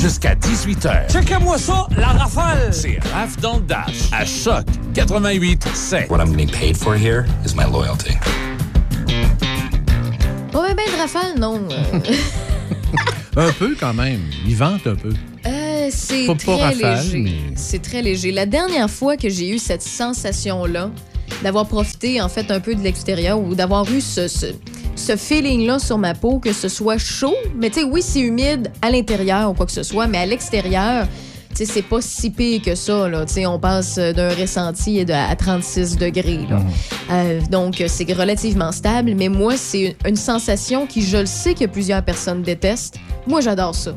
jusqu'à 18h. Checkez-moi ça, la rafale! C'est Raph dans le Dash, à Choc 88 7. What I'm getting paid for here is my loyalty. Pas bien ben de rafale, non. Euh, Un peu quand même. Il vente un peu. euh, c'est très rafale, léger. mais- C'est très léger. La dernière fois que j'ai eu cette sensation-là, d'avoir profité en fait un peu de l'extérieur ou d'avoir eu ce, ce, ce feeling-là sur ma peau, que ce soit chaud, mais tu sais, oui, c'est humide à l'intérieur ou quoi que ce soit, mais à l'extérieur, tu sais, c'est pas si pire que ça, là. Tu sais, on passe d'un ressenti à 36 degrés, là. Euh, donc, c'est relativement stable, mais moi, c'est une sensation qui, je le sais que plusieurs personnes détestent. Moi, j'adore ça.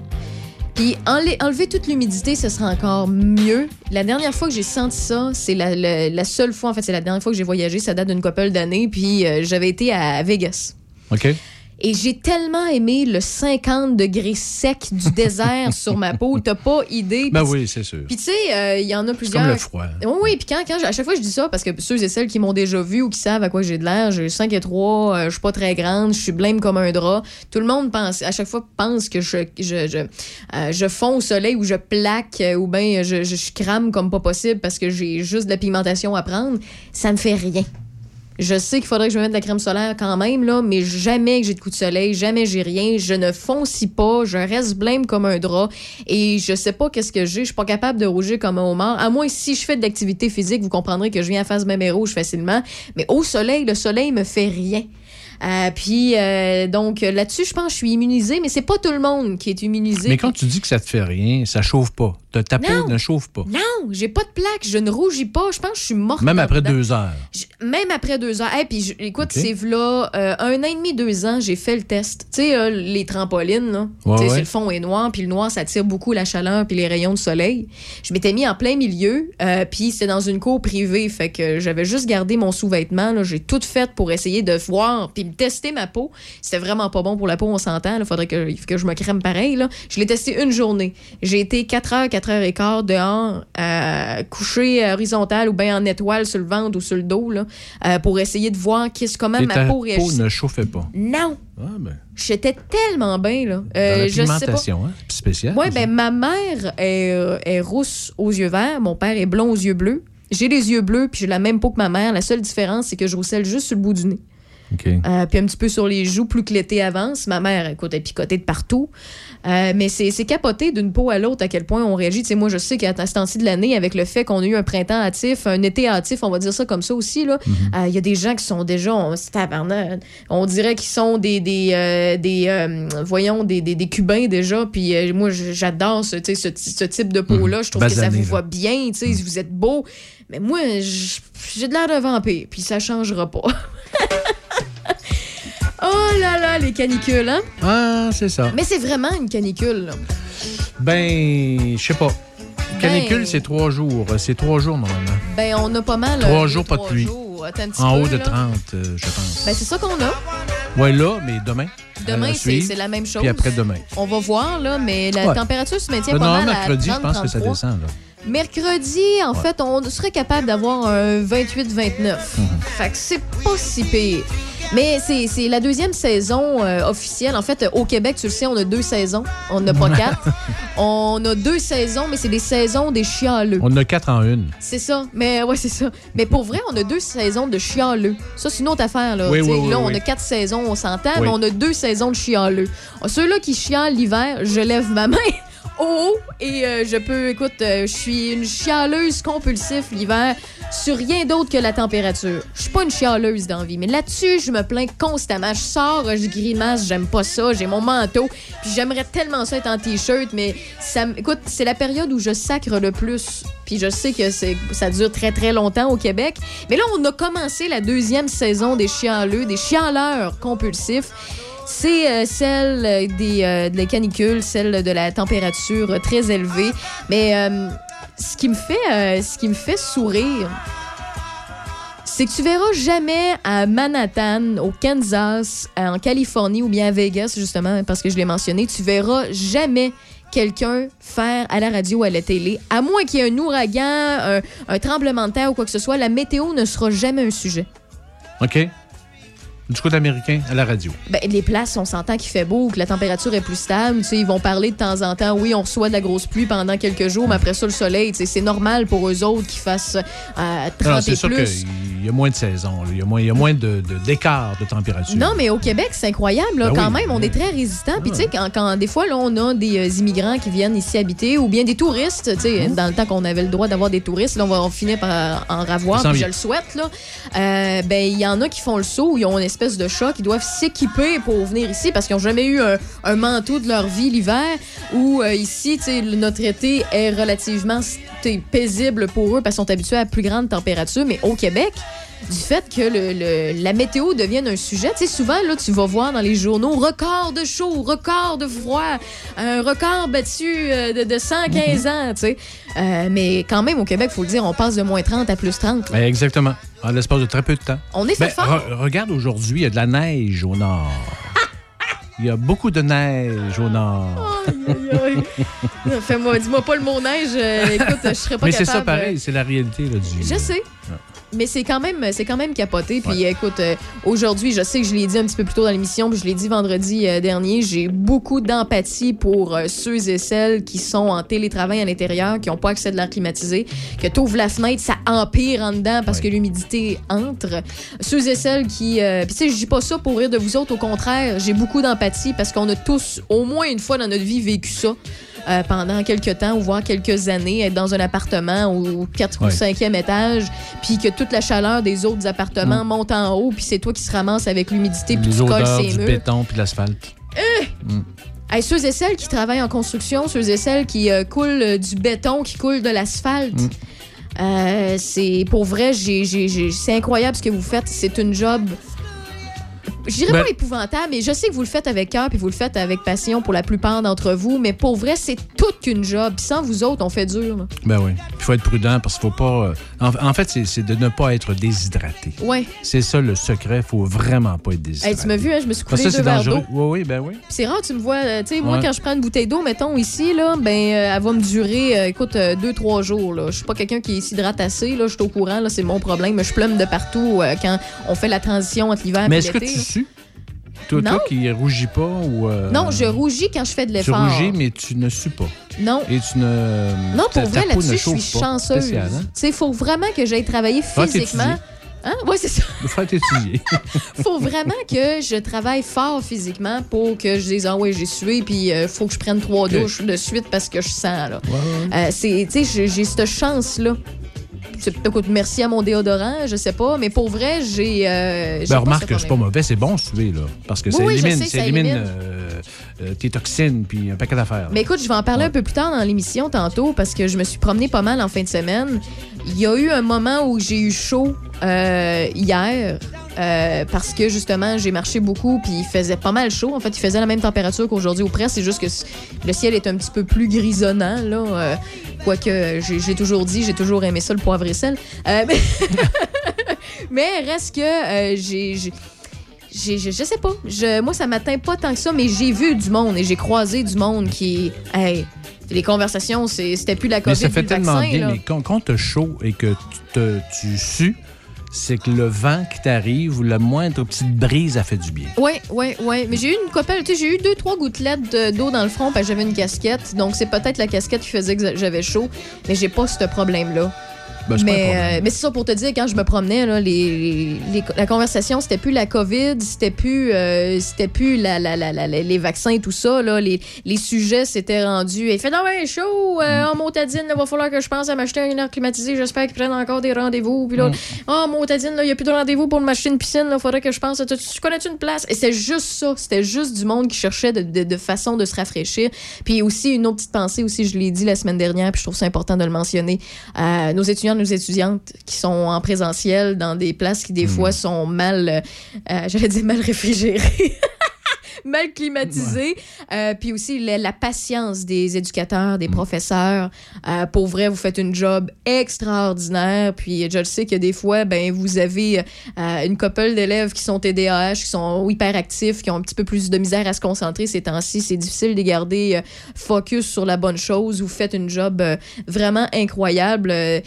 Puis enle- enlever toute l'humidité, ce sera encore mieux. La dernière fois que j'ai senti ça, c'est la, la- la seule fois, en fait, c'est la dernière fois que j'ai voyagé. Ça date d'une couple d'années. Puis euh, j'avais été à Vegas. OK? Et j'ai tellement aimé le 50 degrés sec du désert sur ma peau. T'as pas idée. Ben oui, c'est sûr. Puis tu sais, euh, il y en a plusieurs. comme le froid. Oui, oui, puis quand, quand à chaque fois je dis ça, parce que ceux et celles qui m'ont déjà vu ou qui savent à quoi j'ai de l'air, j'ai 5 et 3, euh, je suis pas très grande, je suis blême comme un drap. Tout le monde pense, à chaque fois pense que je, je, je, euh, je fonds au soleil ou je plaque euh, ou bien je, je, je crame comme pas possible parce que j'ai juste de la pigmentation à prendre. Ça me fait rien. Je sais qu'il faudrait que je me mette de la crème solaire quand même, là, mais jamais que j'ai de coup de soleil, jamais j'ai rien. Je ne foncis pas, je reste blême comme un drap et je sais pas qu'est-ce que j'ai. Je suis pas capable de rougir comme un homard. À moins si je fais de l'activité physique, vous comprendrez que je viens à face même et rouge facilement. Mais au soleil, le soleil me fait rien. Euh, puis euh, donc là-dessus, je pense que je suis immunisée, mais c'est pas tout le monde qui est immunisé. Mais quand tu dis que ça te fait rien, ça chauffe pas. Ta, ta peau Non. ne chauffe pas. Non, j'ai pas de plaque, je ne rougis pas. Je pense que je suis morte. Même après dedans. deux heures. Même après deux ans. Hey, puis je- écoute, c'est là un an et demi, deux ans, j'ai fait le test. Tu sais, euh, les trampolines, là. Ouais, le fond est noir, puis le noir, ça tire beaucoup la chaleur puis les rayons de soleil. Je m'étais mis en plein milieu, euh, puis c'était dans une cour privée, fait que j'avais juste gardé mon sous-vêtement. là. J'ai tout fait pour essayer de voir puis me tester ma peau. C'était vraiment pas bon pour la peau, on s'entend. Il faudrait que, que je me crème pareil. Là. Je l'ai testé une journée. J'ai été 4 heures, 4 heures et quart dehors, euh, couché horizontal ou bien en étoile sur le ventre ou sur le dos, là, euh, pour essayer de voir qu'est-ce, comment ma ta peau peau réagit. ne chauffait pas. Non! Ah, ben, J'étais tellement bien, là. Euh, je sais pas. hein? C'est spécial. Oui, ben ma mère est, euh, est rousse aux yeux verts, mon père est blond aux yeux bleus. J'ai les yeux bleus, puis j'ai la même peau que ma mère. La seule différence, c'est que je rousselle juste sur le bout du nez. OK. Euh, puis un petit peu sur les joues, plus que l'été avance. Ma mère, écoute, elle picotée de partout. Euh, mais c'est c'est capoté d'une peau à l'autre à quel point on réagit. Tu sais, moi, je sais qu'à ce temps-ci de l'année, avec le fait qu'on a eu un printemps hâtif, un été hâtif, on va dire ça comme ça aussi, là, euh, il y a des gens qui sont déjà, on, dirait qu'ils sont des, des, des voyons, des, des, des Cubains déjà. Puis moi, j'adore ce, type de peau-là. Je trouve que ça vous va bien, tu sais, vous êtes beau. Mais moi, j'ai de l'air d'un vampire, puis ça changera pas. Oh là là, les canicules, hein? Ah, c'est ça. Mais c'est vraiment une canicule. là. Ben, je sais pas. Canicule, Ben- c'est trois jours. C'est trois jours, normalement. Ben, on a pas mal. Trois euh, jours, pas de trois pluie. jours. Attends un petit En peu, haut de là. 30, euh, je pense. Ben, c'est ça qu'on a. ouais, là, mais demain. Demain, à c'est la même chose. Puis après demain. On va voir, là, mais la Ouais. température se maintient pas non, mal mercredi, je pense que ça 30, 33. descend. Là. Mercredi, en fait, on serait capable d'avoir un 28-29. Mhm. Fait que c'est pas si pire. Mais c'est c'est la deuxième saison euh, officielle. En fait, euh, au Québec, tu le sais, on a deux saisons. On n'a pas quatre. on a deux saisons, mais c'est des saisons des chialeux. On a quatre en une. C'est ça. Mais ouais, c'est ça. Mais pour vrai, on a deux saisons de chialeux. Ça, c'est une autre affaire. Là, Oui, oui, oui, là on a quatre saisons, on s'entend, mais on a deux saisons de chialeux. Ceux-là qui chialent l'hiver, je lève ma main. Au haut et euh, je peux, écoute, euh, je suis une chialeuse compulsive l'hiver sur rien d'autre que la température. Je suis pas une chialeuse d'envie, mais là-dessus, je me plains constamment. Je sors, je grimace, j'aime pas ça, j'ai mon manteau, puis j'aimerais tellement ça être en t-shirt, mais ça, écoute, c'est la période où je sacre le plus. Puis je sais que ça dure très très longtemps au Québec, mais là, on a commencé la deuxième saison des chialeux, des chialeurs compulsifs. C'est euh, celle euh, des, euh, de la canicule, celle de la température très élevée. Mais ce, qui me fait, ce qui me fait sourire, c'est que tu verras jamais à Manhattan, au Kansas, en Californie ou bien à Vegas, justement, parce que je l'ai mentionné, tu verras jamais quelqu'un faire à la radio ou à la télé, à moins qu'il y ait un ouragan, un, un tremblement de terre ou quoi que ce soit, la météo ne sera jamais un sujet. OK? Du côté américain, à la radio. Ben, les places, on s'entend qu'il fait beau, que la température est plus stable. Tu sais, ils vont parler de temps en temps. Oui, on reçoit de la grosse pluie pendant quelques jours, mais après ça, le soleil, tu sais, c'est normal pour eux autres qu'ils fassent euh, 30 Non, et plus. Y a moins de saison. là. Il y a moins, y a moins de, d'écart de température. Non, mais au Québec, c'est incroyable. là. Ben quand oui, même, on est très résistant. Puis, Ah. tu sais, quand, quand des fois, là, on a des euh, immigrants qui viennent ici habiter ou bien des touristes, tu sais, Mmh. dans le temps qu'on avait le droit d'avoir des touristes, là, on va on finit par en ravoir, puis je le souhaite, là. Euh, ben, il y en a qui font le saut, ils ont une espèce de choc, ils doivent s'équiper pour venir ici parce qu'ils n'ont jamais eu un, un manteau de leur vie l'hiver. Ou euh, ici, tu sais, notre été est relativement paisible pour eux parce qu'ils sont habitués à plus grande température. Mais au Québec, du fait que le, le- la météo devienne un sujet. Tu sais, souvent, là, tu vas voir dans les journaux record de chaud, record de froid, un record battu euh, de, de 115 ans, tu sais. Euh, mais quand même, au Québec, faut le dire, on passe de moins 30 à plus 30. là. Ben, exactement. En l'espace de très peu de temps. On est fait Ben, fort. re- regarde aujourd'hui, il y a de la neige au nord. Il y a beaucoup de neige au nord. Fais-moi, dis-moi pas le mot neige. euh, écoute, je serais pas Mais c'est ça pareil, c'est la réalité là, du. Je sais. Mais c'est quand même c'est quand même capoté. Puis écoute euh, aujourd'hui je sais que je l'ai dit un petit peu plus tôt dans l'émission puis je l'ai dit vendredi euh, dernier j'ai beaucoup d'empathie pour euh, ceux et celles qui sont en télétravail à l'intérieur qui n'ont pas accès de l'air climatisé que t'ouvres la fenêtre ça empire en dedans parce Ouais. que l'humidité entre. Ceux et celles qui puis tu sais je dis pas ça pour rire de vous autres au contraire j'ai beaucoup d'empathie parce qu'on a tous au moins une fois dans notre vie vécu ça euh, pendant quelques temps ou voire quelques années, être dans un appartement au 4 ou Ouais. 5e étage, puis que toute la chaleur des autres appartements monte en haut, puis c'est toi qui se ramasses avec l'humidité, puis Mm. Tu colles ses du murs. béton puis de l'asphalte. Hey, ceux et celles qui travaillent en construction, ceux et celles qui euh, coulent euh, du béton, qui coulent de l'asphalte. Mm. euh, c'est pour vrai, c'est incroyable ce que vous faites. C'est une job. Je dirais Ben- pas épouvantable, mais je sais que vous le faites avec cœur puis vous le faites avec passion pour la plupart d'entre vous. Mais pour vrai, c'est toute qu'une job. Sans vous autres, on fait dur. là. Ben oui. Il faut être prudent parce qu'il faut pas. euh, En, en fait, c'est- de ne pas être déshydraté. Ouais. C'est ça le secret. Il faut vraiment pas être déshydraté. Hey, tu m'as vu, hein, je me suis que deux verres dangereux. d'eau. Oui, oui, ben oui. C'est rare, tu me vois. euh, tu sais, moi, Ouais. quand je prends une bouteille d'eau, mettons ici, là, ben, euh, elle va me durer, euh, écoute, deux, trois jours. Je suis pas quelqu'un qui s'hydrate assez. Là, je suis au courant. Là, c'est mon problème. Je plume de partout quand on fait la transition entre l'hiver et l'été. Tu? Toi, Non. toi qui rougis pas ou. euh, Non, je rougis quand je fais de Tu l'effort. rougis, mais tu ne sues pas. Non. Et tu ne. Non, pour vrai, là-dessus, je suis pas. chanceuse. Tu hein? sais, il faut vraiment que j'aille travailler Ah, physiquement. Hein? Oui, c'est ça. Il faut étudié. faut vraiment que je travaille fort physiquement pour que je dise, ah ouais, j'ai sué, puis il faut que je prenne trois douches de suite parce que je sens, là. Euh, c'est, tu sais, j'ai cette chance-là. C'est- Écoute, merci à mon déodorant, je sais pas, mais pour vrai, j'ai. euh, Ben, remarque que c'est pas mauvais, c'est bon suer, là. Parce que Oui, ça élimine, ça élimine. euh, euh, tes toxines puis un paquet d'affaires. Mais écoute, je vais en parler Ouais. un peu plus tard dans l'émission tantôt parce que je me suis promenée pas mal en fin de semaine. Il y a eu un moment où j'ai eu chaud euh, hier euh, parce que justement j'ai marché beaucoup puis il faisait pas mal chaud. En fait, il faisait la même température qu'aujourd'hui ou presque. C'est juste que le ciel est un petit peu plus grisonnant là. euh, Quoique j'ai toujours dit, j'ai toujours aimé ça le poivre et sel. Euh, mais, mais reste que j'ai j'ai- je, je sais pas. Je, moi, ça m'atteint pas tant que ça, mais j'ai vu du monde et j'ai croisé du monde qui. Hey, les conversations, c'est- c'était plus la COVID. Mais ça fait le tellement vaccin, bien. là. Mais quand, quand t'as chaud et que tu, te- tu sues, c'est que le vent qui t'arrive ou la moindre petite brise, a fait du bien. Oui, oui, oui. Mais j'ai eu une copelle, tu sais, j'ai eu deux, trois gouttelettes de- d'eau dans le front parce que j'avais une casquette. Donc, c'est peut-être la casquette qui faisait que j'avais chaud, mais j'ai pas ce problème-là. Ben, mais euh, mais c'est ça pour te dire, quand je me promenais, là, les, les- la conversation, c'était plus la COVID, c'était plus, euh, c'était plus la, la- la- les vaccins et tout ça. Là. Les, les sujets s'étaient rendus. Il fait Non, ouais, chaud, euh, oh, Motadine, il va falloir que je pense à m'acheter une air climatisée. J'espère qu'ils prennent encore des rendez-vous. Puis là, Mm. oh, Motadine, il n'y a plus de rendez-vous pour m'acheter une piscine. Il faudrait que je pense à tu, tu connais-tu une place? Et c'est juste ça. C'était juste du monde qui cherchait de, de- de façon de se rafraîchir. Puis aussi, une autre petite pensée aussi, je l'ai dit la semaine dernière, puis je trouve ça important de le mentionner. Nos étudiants, nos étudiantes qui sont en présentiel dans des places qui, des fois, sont mal, euh, j'allais dire mal réfrigérées. mal climatisées. Euh, puis aussi la, la patience des éducateurs, des professeurs. Euh, pour vrai, vous faites une job extraordinaire. Puis je le sais que des fois, ben vous avez euh, une couple d'élèves qui sont TDAH, qui sont hyperactifs, qui ont un petit peu plus de misère à se concentrer ces temps-ci. C'est difficile de garder focus sur la bonne chose. Vous faites une job vraiment incroyable. Je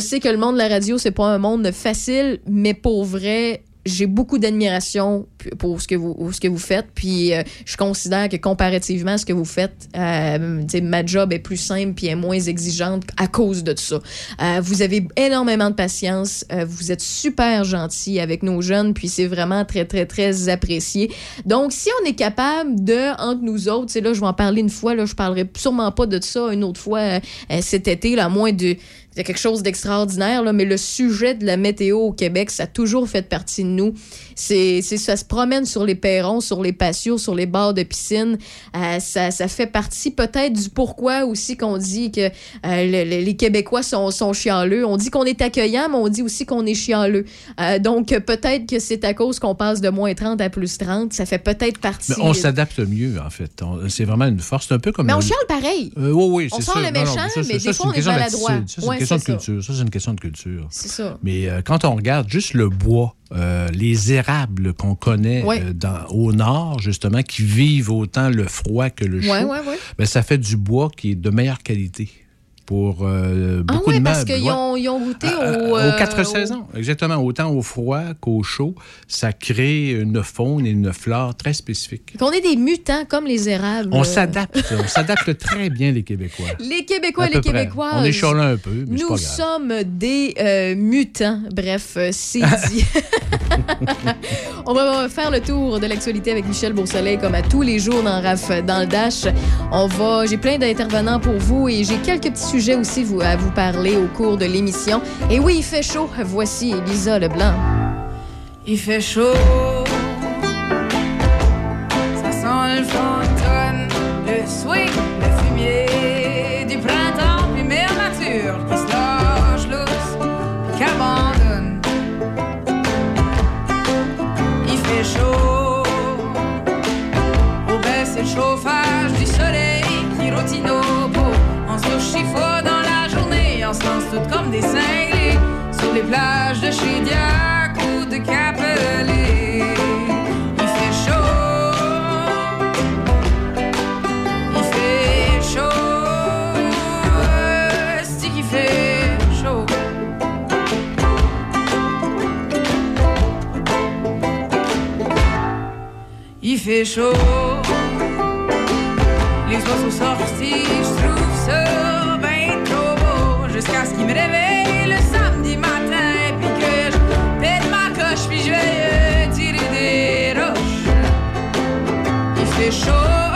sais que le monde de la radio, c'est pas un monde facile, mais pour vrai, j'ai beaucoup d'admiration pour ce que vous, ce que vous faites. Puis euh, je considère que comparativement à ce que vous faites, euh, ma job est plus simple puis est moins exigeante à cause de ça. Euh, vous avez énormément de patience. euh, vous êtes super gentil avec nos jeunes. Puis c'est vraiment très, très, très apprécié. Donc, si on est capable de, entre nous autres, sais, là, je vais en parler une fois, là, je parlerai sûrement pas de ça une autre fois euh, cet été, là, à moins de c'est quelque chose d'extraordinaire, là, mais le sujet de la météo au Québec, ça a toujours fait partie de nous. C'est, c'est- ça se promène sur les perrons, sur les patios, sur les bords de piscine. Euh, ça, ça fait partie peut-être du pourquoi aussi qu'on dit que euh, le- le- les Québécois sont, sont chialeux. On dit qu'on est accueillant, mais on dit aussi qu'on est chialeux. Euh, donc, peut-être que c'est à cause qu'on passe de moins 30 à plus 30. Ça fait peut-être partie... Mais on s'adapte mieux, en fait. On- C'est vraiment une force. C'est un peu comme. Mais on le- chiale pareil. Euh, oui, oui, On c'est sort ça. le Non, non, méchant, ça, mais ça, des c'est fois, on est maladroit. C'est une question de ça. culture. Ça, c'est une question de culture. C'est ça. Mais euh, quand on regarde juste le bois, euh, les érables qu'on connaît Ouais. euh, dans, au nord, justement, qui vivent autant le froid que le chaud, Ouais, ouais, ouais. ben, ça fait du bois qui est de meilleure qualité pour euh, Ah beaucoup de parce qu'ils ouais. ont, ils ont goûté euh, au... euh, aux quatre au- saisons, exactement. Autant au froid qu'au chaud, ça crée une faune et une flore très spécifiques. Qu'on est des mutants comme les érables. On Euh, s'adapte, on s'adapte très bien les Québécois. Les Québécois les près. Québécoises. On est chialés un peu, mais Nous pas grave. sommes des euh, mutants. Bref, euh, c'est dit. On va faire le tour de l'actualité avec Michel Beausoleil comme à tous les jours dans RAF dans le Dash. On va, j'ai plein d'intervenants pour vous et j'ai quelques petits sujets aussi à vous parler au cours de l'émission. Et oui, il fait chaud. Voici Elisa Leblanc. Il fait chaud. Ça sent le fantôme, le swing, le fumier comme des cinglés sur les plages de chez Diac ou de Capelé. Il fait chaud. Il fait chaud. C'est qu'il fait chaud. Il fait chaud. Les oiseaux sortis, je trouve ça Il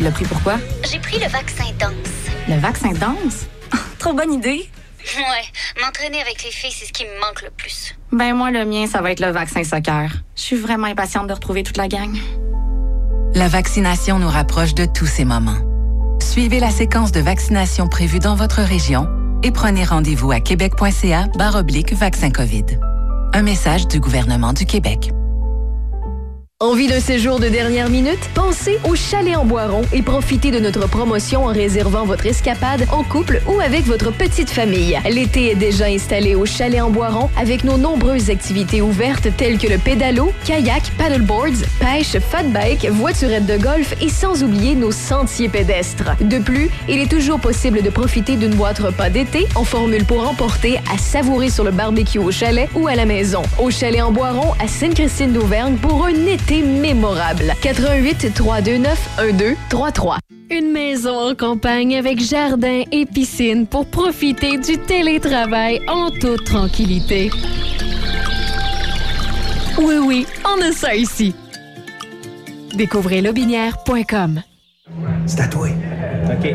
tu l'as pris pourquoi? J'ai pris le vaccin danse. Le vaccin danse? Trop bonne idée! Ouais, m'entraîner avec les filles, c'est ce qui me manque le plus. Ben moi, le mien, ça va être le vaccin soccer. Je suis vraiment impatiente de retrouver toute la gang. La vaccination nous rapproche de tous ces moments. Suivez la séquence de vaccination prévue dans votre région et prenez rendez-vous à québec.ca oblique vaccin COVID. Un message du gouvernement du Québec. Envie d'un séjour de dernière minute? Pensez au Chalet en Boiron et profitez de notre promotion en réservant votre escapade en couple ou avec votre petite famille. L'été est déjà installé au Chalet en Boiron avec nos nombreuses activités ouvertes telles que le pédalo, kayak, paddleboards, pêche, fat bike, voiturette de golf et sans oublier nos sentiers pédestres. De plus, il est toujours possible de profiter d'une boîte repas d'été en formule pour emporter à savourer sur le barbecue au chalet ou à la maison. Au Chalet en Boiron à Sainte-Christine d'Auvergne pour un été mémorable. 88 329 1233. Une maison en campagne avec jardin et piscine pour profiter du télétravail en toute tranquillité. Oui, oui, on a ça ici. Découvrez lobinière.com. C'est à toi. OK.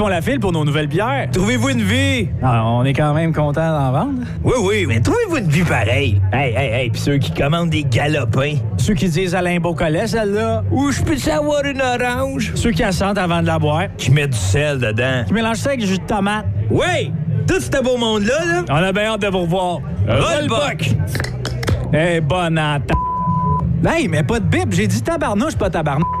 font la file pour nos nouvelles bières. Trouvez-vous une vie? Ah, on est quand même content d'en vendre. Oui, oui, mais trouvez-vous une vie pareille? Hey, hey, hey, pis ceux qui commandent des galopins. Ceux qui disent Alain Beaucollet, celle-là. Ou je peux savoir une orange? Ceux qui assentent avant de la boire. Qui mettent du sel dedans. Qui mélangent ça avec du jus de tomate. Oui! Tout ce beau monde-là, là. On a bien hâte de vous revoir. Rollbuck! Eh, bonne atta... Hey, mais pas de bip. J'ai dit tabarnouche, pas tabarnouche.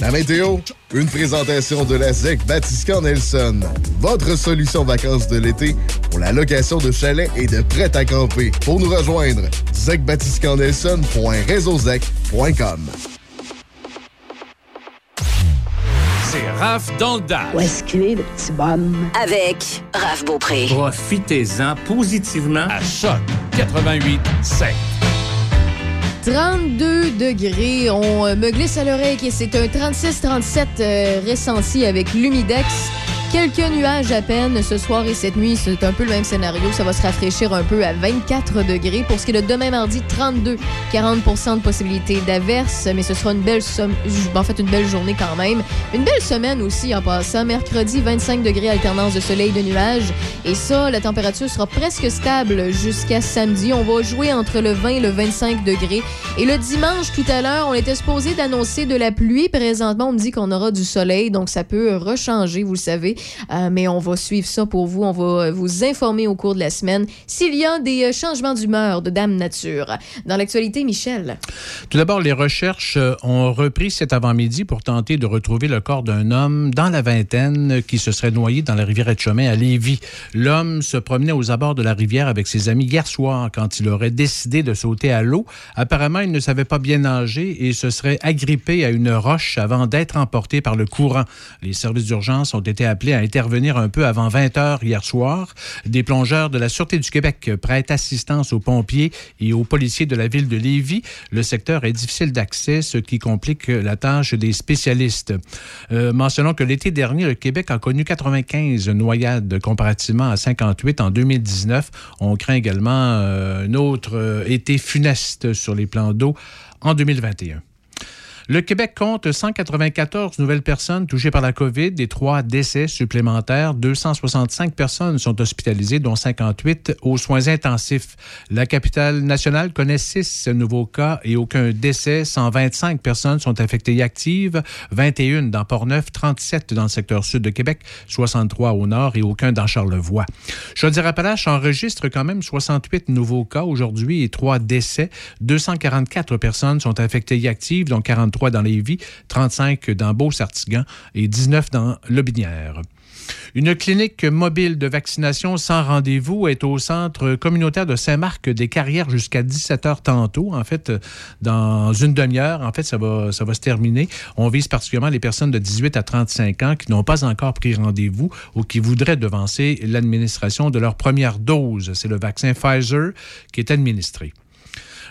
La météo, une présentation de la ZEC Batiscan Nelson. Votre solution vacances de l'été pour la location de chalets et de prêt à camper. Pour nous rejoindre, zecbatiscannelson.réseauzec.com. C'est Raph dans le Dash. Où est-ce qu'il est, le petit bonhomme? Avec Raph Beaupré. Profitez-en positivement à Choc 88 7. 32 degrés. On euh, me glisse à l'oreille que c'est un 36-37 euh, ressenti avec l'humidex. Quelques nuages à peine ce soir et cette nuit. C'est un peu le même scénario. Ça va se rafraîchir un peu à 24 degrés. Pour ce qui est de demain mardi, 32, 40% de possibilité d'averse. Mais ce sera une belle, somme- en fait, une belle journée quand même. Une belle semaine aussi en passant. Mercredi, 25 degrés alternance de soleil et de nuages. Et ça, la température sera presque stable jusqu'à samedi. On va jouer entre le 20 et le 25 degrés. Et le dimanche, tout à l'heure, on était supposé d'annoncer de la pluie. Présentement, on me dit qu'on aura du soleil, donc ça peut rechanger, vous le savez. Euh, mais on va suivre ça pour vous. On va vous informer au cours de la semaine s'il y a des euh, changements d'humeur de Dame Nature. Dans l'actualité, Michel. Tout d'abord, les recherches euh, ont repris cet avant-midi pour tenter de retrouver le corps d'un homme dans la vingtaine qui se serait noyé dans la rivière Etchemin à Lévis. L'homme se promenait aux abords de la rivière avec ses amis hier soir quand il aurait décidé de sauter à l'eau. Apparemment, il ne savait pas bien nager et se serait agrippé à une roche avant d'être emporté par le courant. Les services d'urgence ont été appelés à intervenir un peu avant 20 heures hier soir. Des plongeurs de la Sûreté du Québec prêtent assistance aux pompiers et aux policiers de la ville de Lévis. Le secteur est difficile d'accès, ce qui complique la tâche des spécialistes. Euh, mentionnons que l'été dernier, le Québec a connu 95 noyades comparativement à 58 en 2019. On craint également euh, un autre euh, été funeste sur les plans d'eau en 2021. Le Québec compte 194 nouvelles personnes touchées par la COVID et trois décès supplémentaires. 265 personnes sont hospitalisées, dont 58 aux soins intensifs. La capitale nationale connaît six nouveaux cas et aucun décès. 125 personnes sont infectées et actives, 21 dans Portneuf, 37 dans le secteur sud de Québec, 63 au nord et aucun dans Charlevoix. Chaudière-Appalaches enregistre quand même 68 nouveaux cas aujourd'hui et trois décès. 244 personnes sont infectées et actives, dont 43 dans Lévis, 35 dans Beauce-Artigan et 19 dans Lobinière. Une clinique mobile de vaccination sans rendez-vous est au centre communautaire de Saint-Marc-des-Carrières jusqu'à 17 h tantôt. En fait, dans une demi-heure, en fait, ça va, ça va se terminer. On vise particulièrement les personnes de 18 à 35 ans qui n'ont pas encore pris rendez-vous ou qui voudraient devancer l'administration de leur première dose. C'est le vaccin Pfizer qui est administré.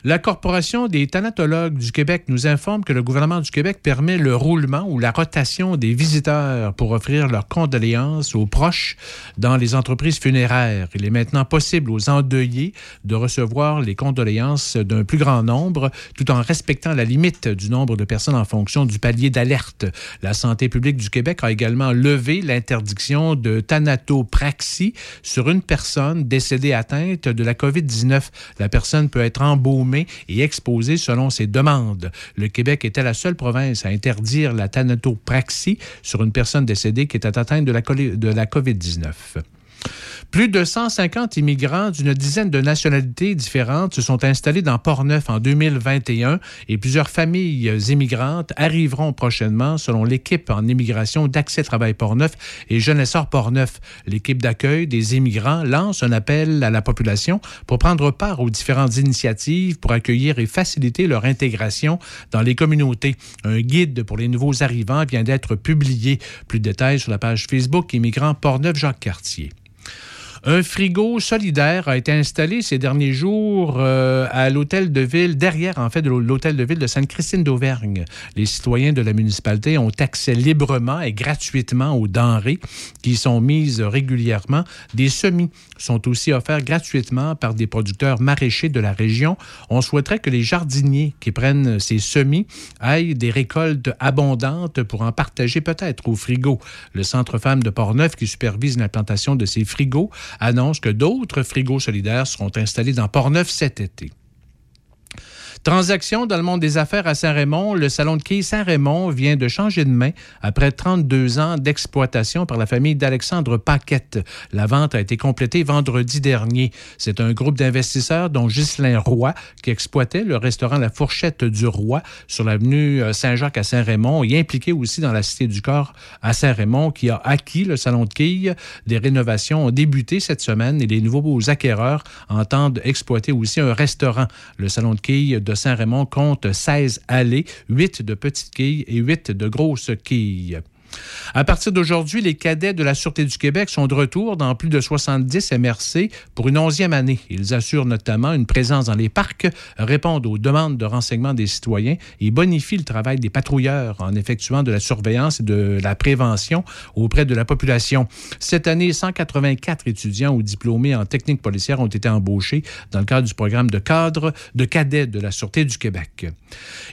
La Corporation des thanatologues du Québec nous informe que le gouvernement du Québec permet le roulement ou la rotation des visiteurs pour offrir leurs condoléances aux proches dans les entreprises funéraires. Il est maintenant possible aux endeuillés de recevoir les condoléances d'un plus grand nombre tout en respectant la limite du nombre de personnes en fonction du palier d'alerte. La santé publique du Québec a également levé l'interdiction de thanatopraxie sur une personne décédée atteinte de la COVID-19. La personne peut être embaumée et exposée selon ses demandes. Le Québec était la seule province à interdire la thanatopraxie sur une personne décédée qui était atteinte de la COVID-19. Plus de 150 immigrants d'une dizaine de nationalités différentes se sont installés dans Port-Neuf en 2021 et plusieurs familles immigrantes arriveront prochainement selon l'équipe en immigration d'Accès Travail Port-Neuf et Jeunesse Port-Neuf. L'équipe d'accueil des immigrants lance un appel à la population pour prendre part aux différentes initiatives pour accueillir et faciliter leur intégration dans les communautés. Un guide pour les nouveaux arrivants vient d'être publié. Plus de détails sur la page Facebook Immigrants Port-Neuf Jacques Cartier. Un frigo solidaire a été installé ces derniers jours euh, à l'hôtel de ville, derrière en fait de l'hôtel de ville de Sainte-Christine d'Auvergne. Les citoyens de la municipalité ont accès librement et gratuitement aux denrées qui sont mises régulièrement. Des semis sont aussi offerts gratuitement par des producteurs maraîchers de la région. On souhaiterait que les jardiniers qui prennent ces semis aillent des récoltes abondantes pour en partager peut-être au frigo. Le Centre Femmes de Portneuf, qui supervise l'implantation de ces frigos, annonce que d'autres frigos solidaires seront installés dans Portneuf cet été. Transaction dans le monde des affaires à Saint-Raymond. Le salon de quilles Saint-Raymond vient de changer de main après 32 ans d'exploitation par la famille d'Alexandre Paquette. La vente a été complétée vendredi dernier. C'est un groupe d'investisseurs dont Ghislain Roy qui exploitait le restaurant La Fourchette du Roi sur l'avenue euh, Saint-Jacques à Saint-Raymond et impliqué aussi dans la Cité du Corps à Saint-Raymond qui a acquis le salon de quilles. Des rénovations ont débuté cette semaine et les nouveaux acquéreurs entendent exploiter aussi un restaurant. Le salon de quilles de Saint-Raymond compte 16 allées, 8 de petites quilles et 8 de grosses quilles. À partir d'aujourd'hui, les cadets de la Sûreté du Québec sont de retour dans plus de 70 MRC pour une onzième année. Ils assurent notamment une présence dans les parcs, répondent aux demandes de renseignement des citoyens et bonifient le travail des patrouilleurs en effectuant de la surveillance et de la prévention auprès de la population. Cette année, 184 étudiants ou diplômés en technique policière ont été embauchés dans le cadre du programme de cadre de cadets de la Sûreté du Québec.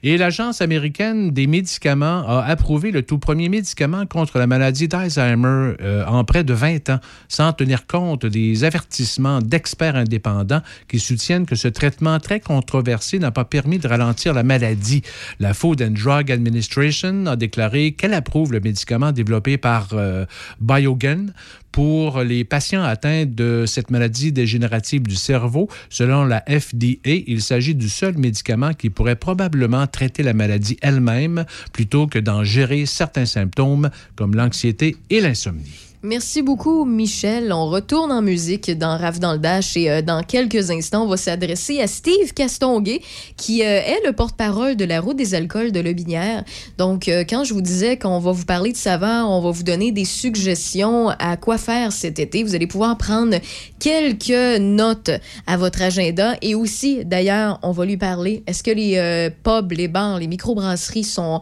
Et l'Agence américaine des médicaments a approuvé le tout premier médicament contre la maladie d'Alzheimer euh, en près de 20 ans, sans tenir compte des avertissements d'experts indépendants qui soutiennent que ce traitement très controversé n'a pas permis de ralentir la maladie. La Food and Drug Administration a déclaré qu'elle approuve le médicament développé par euh, Biogen pour les patients atteints de cette maladie dégénérative du cerveau. Selon la FDA, il s'agit du seul médicament qui pourrait probablement traiter la maladie elle-même plutôt que d'en gérer certains symptômes comme l'anxiété et l'insomnie. Merci beaucoup, Michel. On retourne en musique dans Rave dans le Dash et euh, dans quelques instants, on va s'adresser à Steve Castonguay, qui euh, est le porte-parole de la route des alcools de Lobinière. Donc, euh, quand je vous disais qu'on va vous parler de savant, on va vous donner des suggestions à quoi faire cet été. Vous allez pouvoir prendre quelques notes à votre agenda et aussi, d'ailleurs, on va lui parler. Est-ce que les pubs, les bars, les microbrasseries sont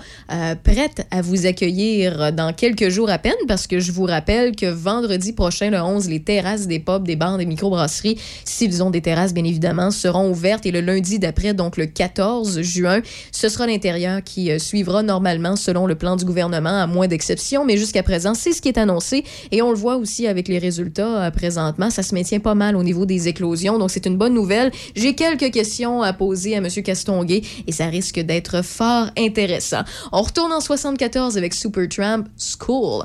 prêtes à vous accueillir dans quelques jours à peine? Parce que je vous rappelle que vendredi prochain, le 11, les terrasses des pubs, des bars, des microbrasseries, s'ils ont des terrasses, bien évidemment, seront ouvertes. Et le lundi d'après, donc le 14 juin, ce sera l'intérieur qui euh, suivra normalement selon le plan du gouvernement, à moins d'exceptions. Mais jusqu'à présent, c'est ce qui est annoncé. Et on le voit aussi avec les résultats euh, présentement. Ça se maintient pas mal au niveau des éclosions. Donc, c'est une bonne nouvelle. J'ai quelques questions à poser à M. Castonguay et ça risque d'être fort intéressant. On retourne en 74 avec Supertramp School.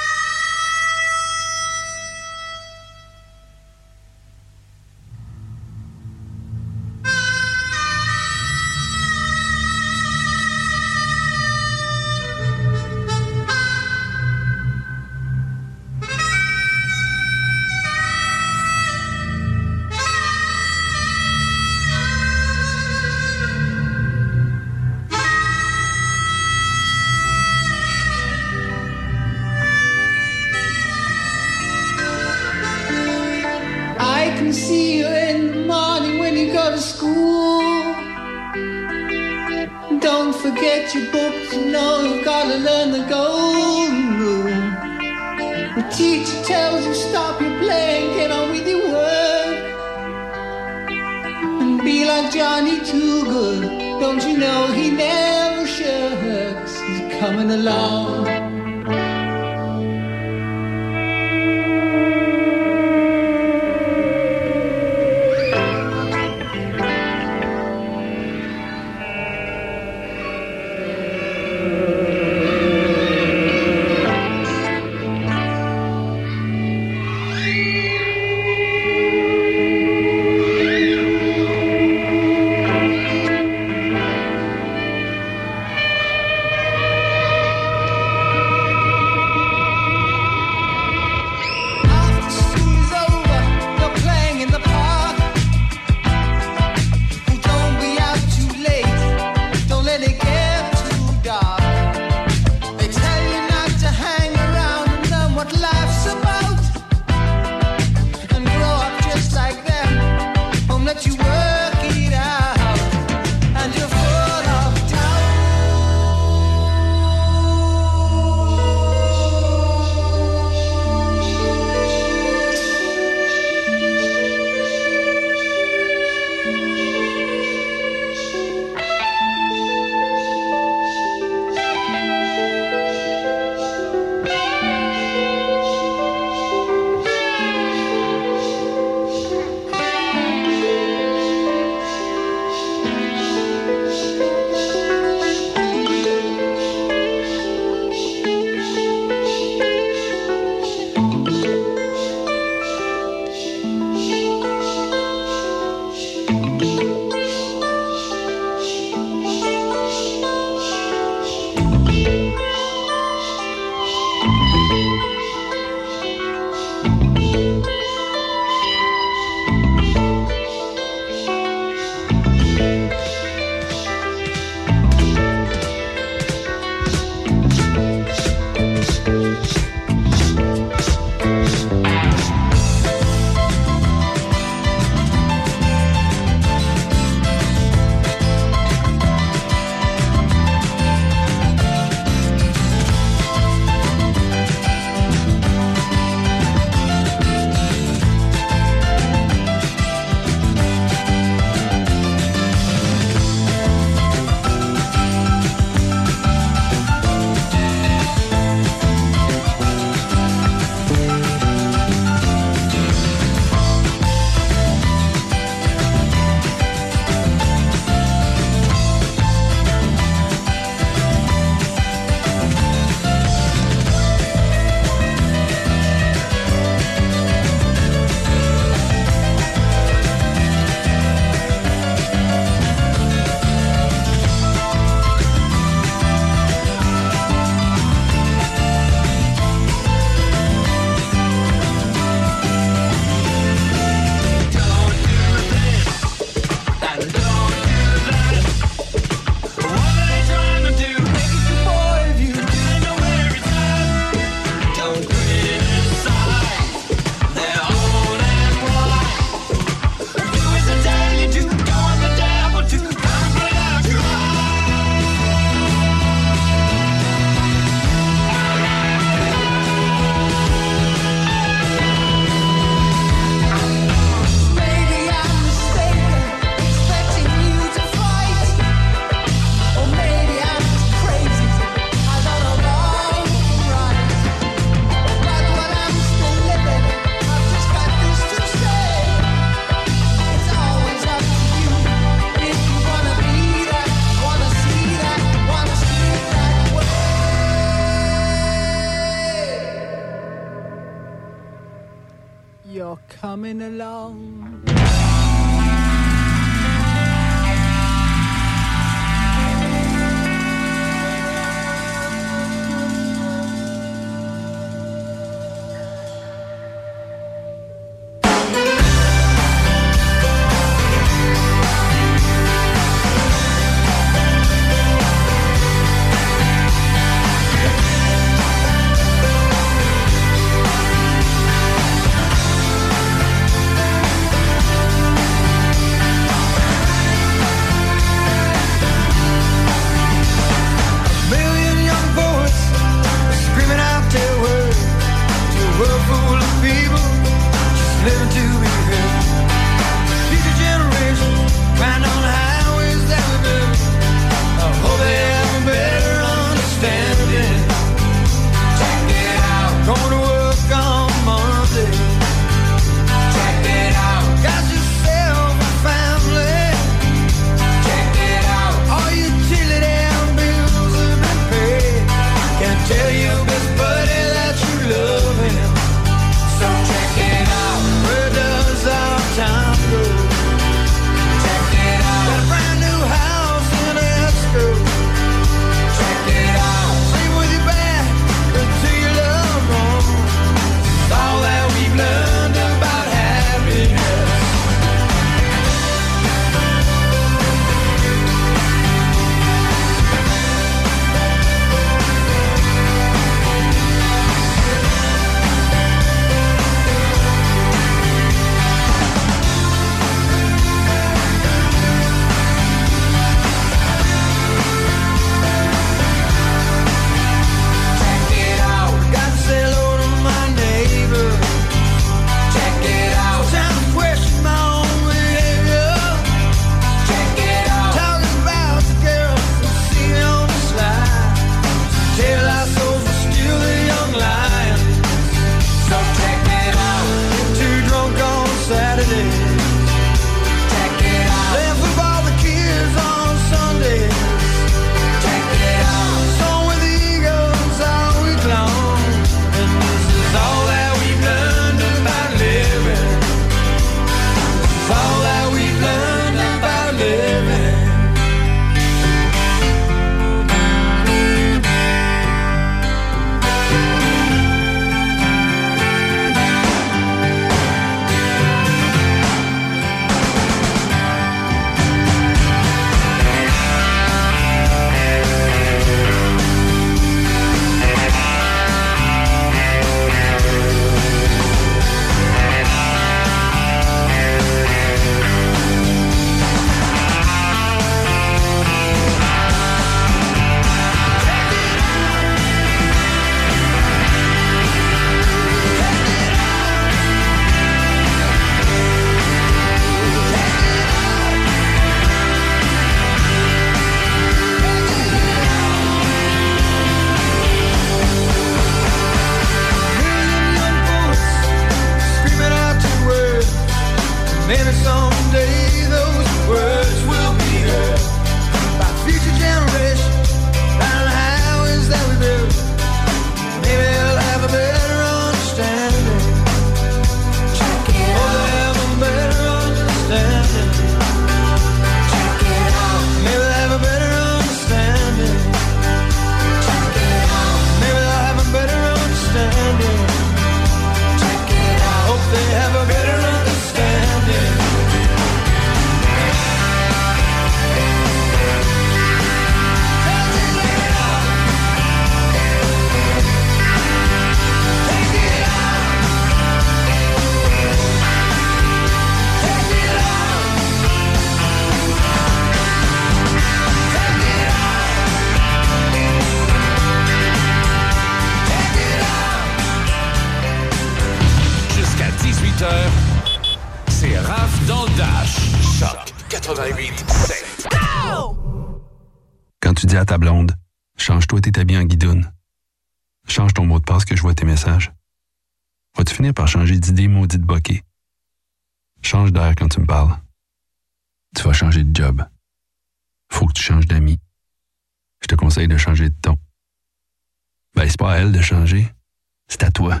C'est à toi.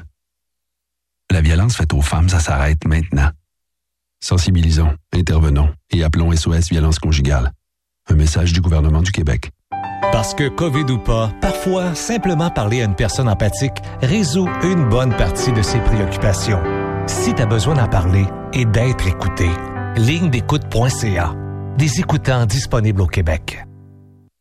La violence faite aux femmes, ça s'arrête maintenant. Sensibilisons, intervenons et appelons SOS Violence Conjugale. Un message du gouvernement du Québec. Parce que COVID ou pas, parfois, simplement parler à une personne empathique résout une bonne partie de ses préoccupations. Si tu as besoin d'en parler et d'être écouté, ligne d'écoute.ca. Des écoutants disponibles au Québec.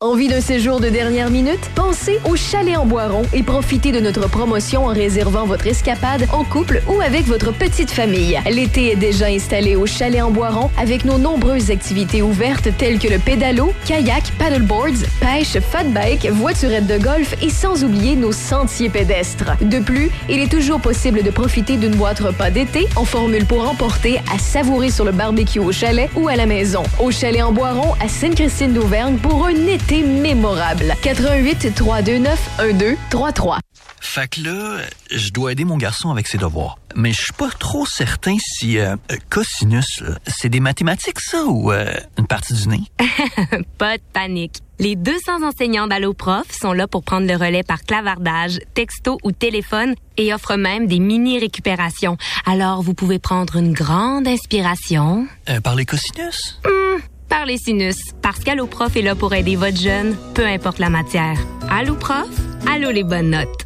Envie d'un séjour de dernière minute? Pensez au Chalet en Boiron et profitez de notre promotion en réservant votre escapade en couple ou avec votre petite famille. L'été est déjà installé au Chalet en Boiron avec nos nombreuses activités ouvertes telles que le pédalo, kayak, paddleboards, pêche, fat bike, voiturette de golf et sans oublier nos sentiers pédestres. De plus, il est toujours possible de profiter d'une boîte repas d'été en formule pour emporter à savourer sur le barbecue au chalet ou à la maison. Au Chalet en Boiron à Sainte-Christine d'Auvergne pour un été mémorable. 88 329 1233. Fait que là, je dois aider mon garçon avec ses devoirs. Mais je suis pas trop certain si euh, euh, cosinus, là, c'est des mathématiques ça ou euh, une partie du nez? Pas de panique. Les 200 enseignants d'AlloProf sont là pour prendre le relais par clavardage, texto ou téléphone et offrent même des mini-récupérations. Alors, vous pouvez prendre une grande inspiration. Euh, par les cosinus? Hmm, par les sinus. Parce qu'AlloProf est là pour aider votre jeune, peu importe la matière. AlloProf, allo les bonnes notes.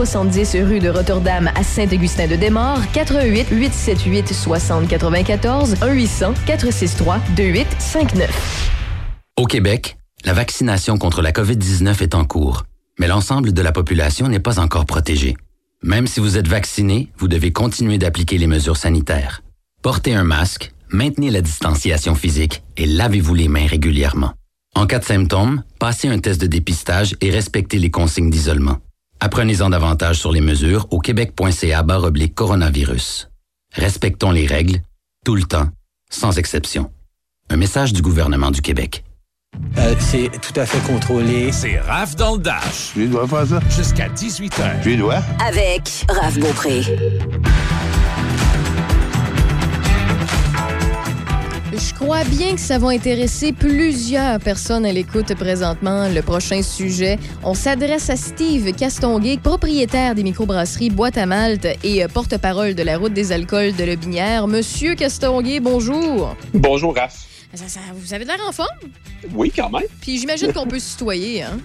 270 rue de Rotterdam à Saint-Augustin-de-Desmaures, 88 878 60 94 1 800 463 2859. Au Québec, la vaccination contre la COVID-19 est en cours, mais l'ensemble de la population n'est pas encore protégée. Même si vous êtes vacciné, vous devez continuer d'appliquer les mesures sanitaires. Portez un masque, maintenez la distanciation physique et lavez-vous les mains régulièrement. En cas de symptômes, passez un test de dépistage et respectez les consignes d'isolement. Apprenez-en davantage sur les mesures au québec.ca oblique coronavirus. Respectons les règles, tout le temps, sans exception. Un message du gouvernement du Québec. Euh, c'est tout à fait contrôlé. C'est Raph dans le Dash. Tu dois faire ça? Jusqu'à 18h. Tu dois? Avec Raph Beaupré. Je crois bien que ça va intéresser plusieurs personnes à l'écoute présentement. Le prochain sujet, on s'adresse à Steve Castonguay, propriétaire des microbrasseries Boîte à Malte et euh, porte-parole de la route des alcools de Lebinière. Monsieur Castonguay, bonjour. Bonjour, Raph. Ça- ça- vous avez de l'air en forme? Oui, quand même. Puis j'imagine qu'on peut se tutoyer, hein?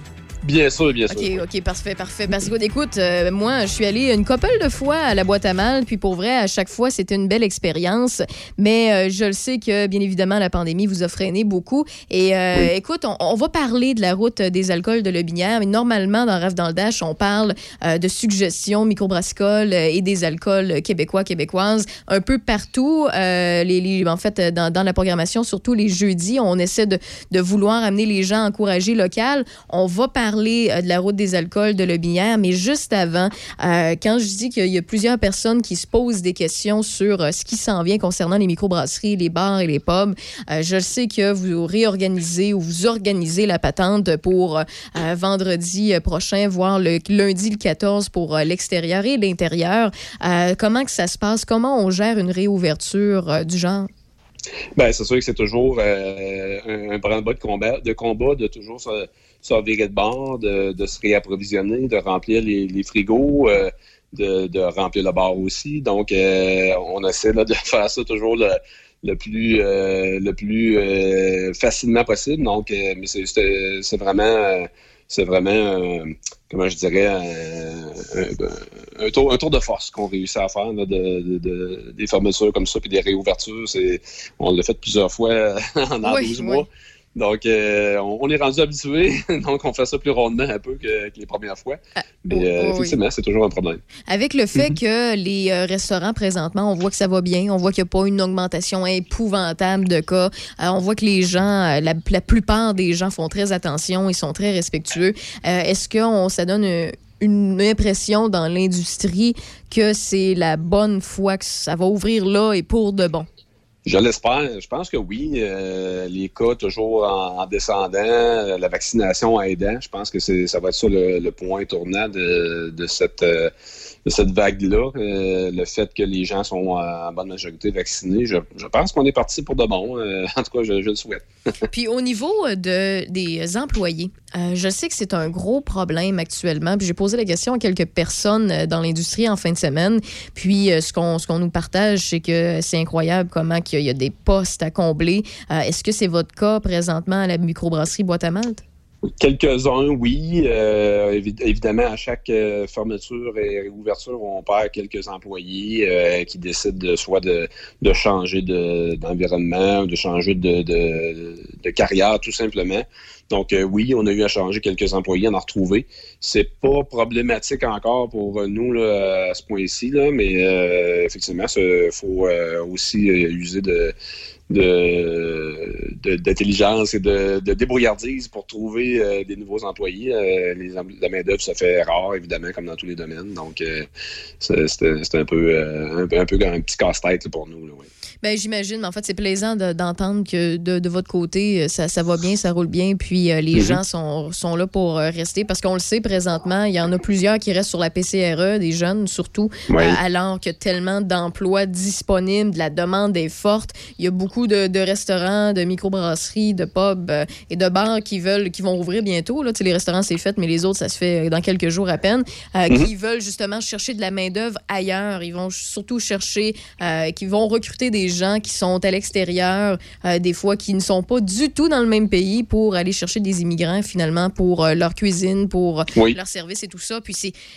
Bien sûr, bien sûr. OK, OK, parfait, parfait. Parce que, écoute, euh, moi, je suis allée une couple de fois à la boîte à mal, puis pour vrai, à chaque fois, c'était une belle expérience. Mais euh, je le sais que, bien évidemment, la pandémie vous a freiné beaucoup. Et euh, écoute, on, on va parler de la route des alcools de Lebinière, mais normalement, dans Rave dans le Dash, on parle de suggestions microbrassicoles et des alcools québécois, québécoises, un peu partout. Les, les- en fait, dans, dans la programmation, surtout les jeudis, on essaie de, de vouloir amener les gens à encourager local. On va parler euh, de la route des alcools de Lebinière, mais juste avant, euh, quand je dis qu'il y a plusieurs personnes qui se posent des questions sur euh, ce qui s'en vient concernant les microbrasseries, les bars et les pubs, je sais que vous réorganisez ou vous organisez la patente pour vendredi prochain, voire le lundi le 14 pour l'extérieur et l'intérieur. Comment que ça se passe? Comment on gère une réouverture du genre? Ben, c'est sûr que c'est toujours un, un branle-bas de combat, de combat, de toujours se de bord, de, de se réapprovisionner, de remplir les, les frigos, euh, de, de remplir le bar aussi. Donc, euh, on essaie là, de faire ça toujours le, le plus, euh, le plus facilement possible. Donc, mais c'est- vraiment c'est vraiment, euh, comment je dirais, un, un- un tour, un tour de force qu'on réussit à faire, là, de, de- de- des fermetures comme ça, puis des réouvertures. On l'a fait plusieurs fois en Oui, 12 oui. mois. Donc, euh, on, on est rendu habitué, donc on fait ça plus rondement un peu que, que les premières fois. Mais oh, euh, oh, oui. effectivement, c'est toujours un problème. Avec le fait Mhm. que les euh, restaurants, présentement, on voit que ça va bien, on voit qu'il n'y a pas une augmentation épouvantable de cas, on voit que les gens, la, la plupart des gens font très attention, ils sont très respectueux. Est-ce que on, ça donne une impression dans l'industrie que c'est la bonne foi que ça va ouvrir là et pour de bon? Je l'espère. Je pense que oui. Euh, les cas toujours en, en descendant, euh, la vaccination aidant. Je pense que ça va être ça le, le point tournant de, de cette, euh, de cette vague-là. Euh, le fait que les gens sont en bonne majorité vaccinés. Je, pense qu'on est parti pour de bon. Euh, en tout cas, je, le souhaite. Puis au niveau euh, de, des employés, euh, je sais que c'est un gros problème actuellement. Puis j'ai posé la question à quelques personnes euh, dans l'industrie en fin de semaine. Puis euh, ce qu'on nous partage, c'est que c'est incroyable comment qu'il y y a des postes à combler. Euh, Est-ce que c'est votre cas présentement à la microbrasserie Boîte à Malte? Quelques-uns, oui. Euh, évi- évidemment, à chaque euh, fermeture et réouverture, on perd quelques employés euh, qui décident de, soit de, changer de- d'environnement, de, changer de, de- de carrière, tout simplement. Donc, oui, on a eu à changer quelques employés, en a retrouvé. C'est pas problématique encore pour nous à ce point-ci, mais effectivement, il faut aussi user de de- de- d'intelligence et de, de débrouillardise pour trouver euh, des nouveaux employés. Euh, les, la main-d'œuvre se fait rare, évidemment, comme dans tous les domaines. Donc, euh, c'est un peu, euh, un, peu- un peu un petit casse-tête pour nous. là, oui. Ben, j'imagine, mais en fait, c'est plaisant de- d'entendre que de, de votre côté, ça, ça va bien, ça roule bien, puis les Mhm. gens sont, sont là pour rester parce qu'on le sait présentement, il y en a plusieurs qui restent sur la PCRE, des jeunes surtout, Oui. alors qu'il y a tellement d'emplois disponibles, de la demande est forte. Il y a beaucoup de, de restaurants, de microbrasseries, de pubs euh, et de bars qui veulent, qui vont ouvrir bientôt. Là. Tu sais, Les restaurants, c'est fait, mais les autres, ça se fait dans quelques jours à peine, euh, Mhm. qui veulent justement chercher de la main-d'œuvre ailleurs. Ils vont surtout chercher, euh, qui vont recruter des gens qui sont à l'extérieur, euh, des fois qui ne sont pas du tout dans le même pays pour aller chercher des immigrants finalement pour euh, leur cuisine, pour euh, Oui. leur service et tout ça. Puis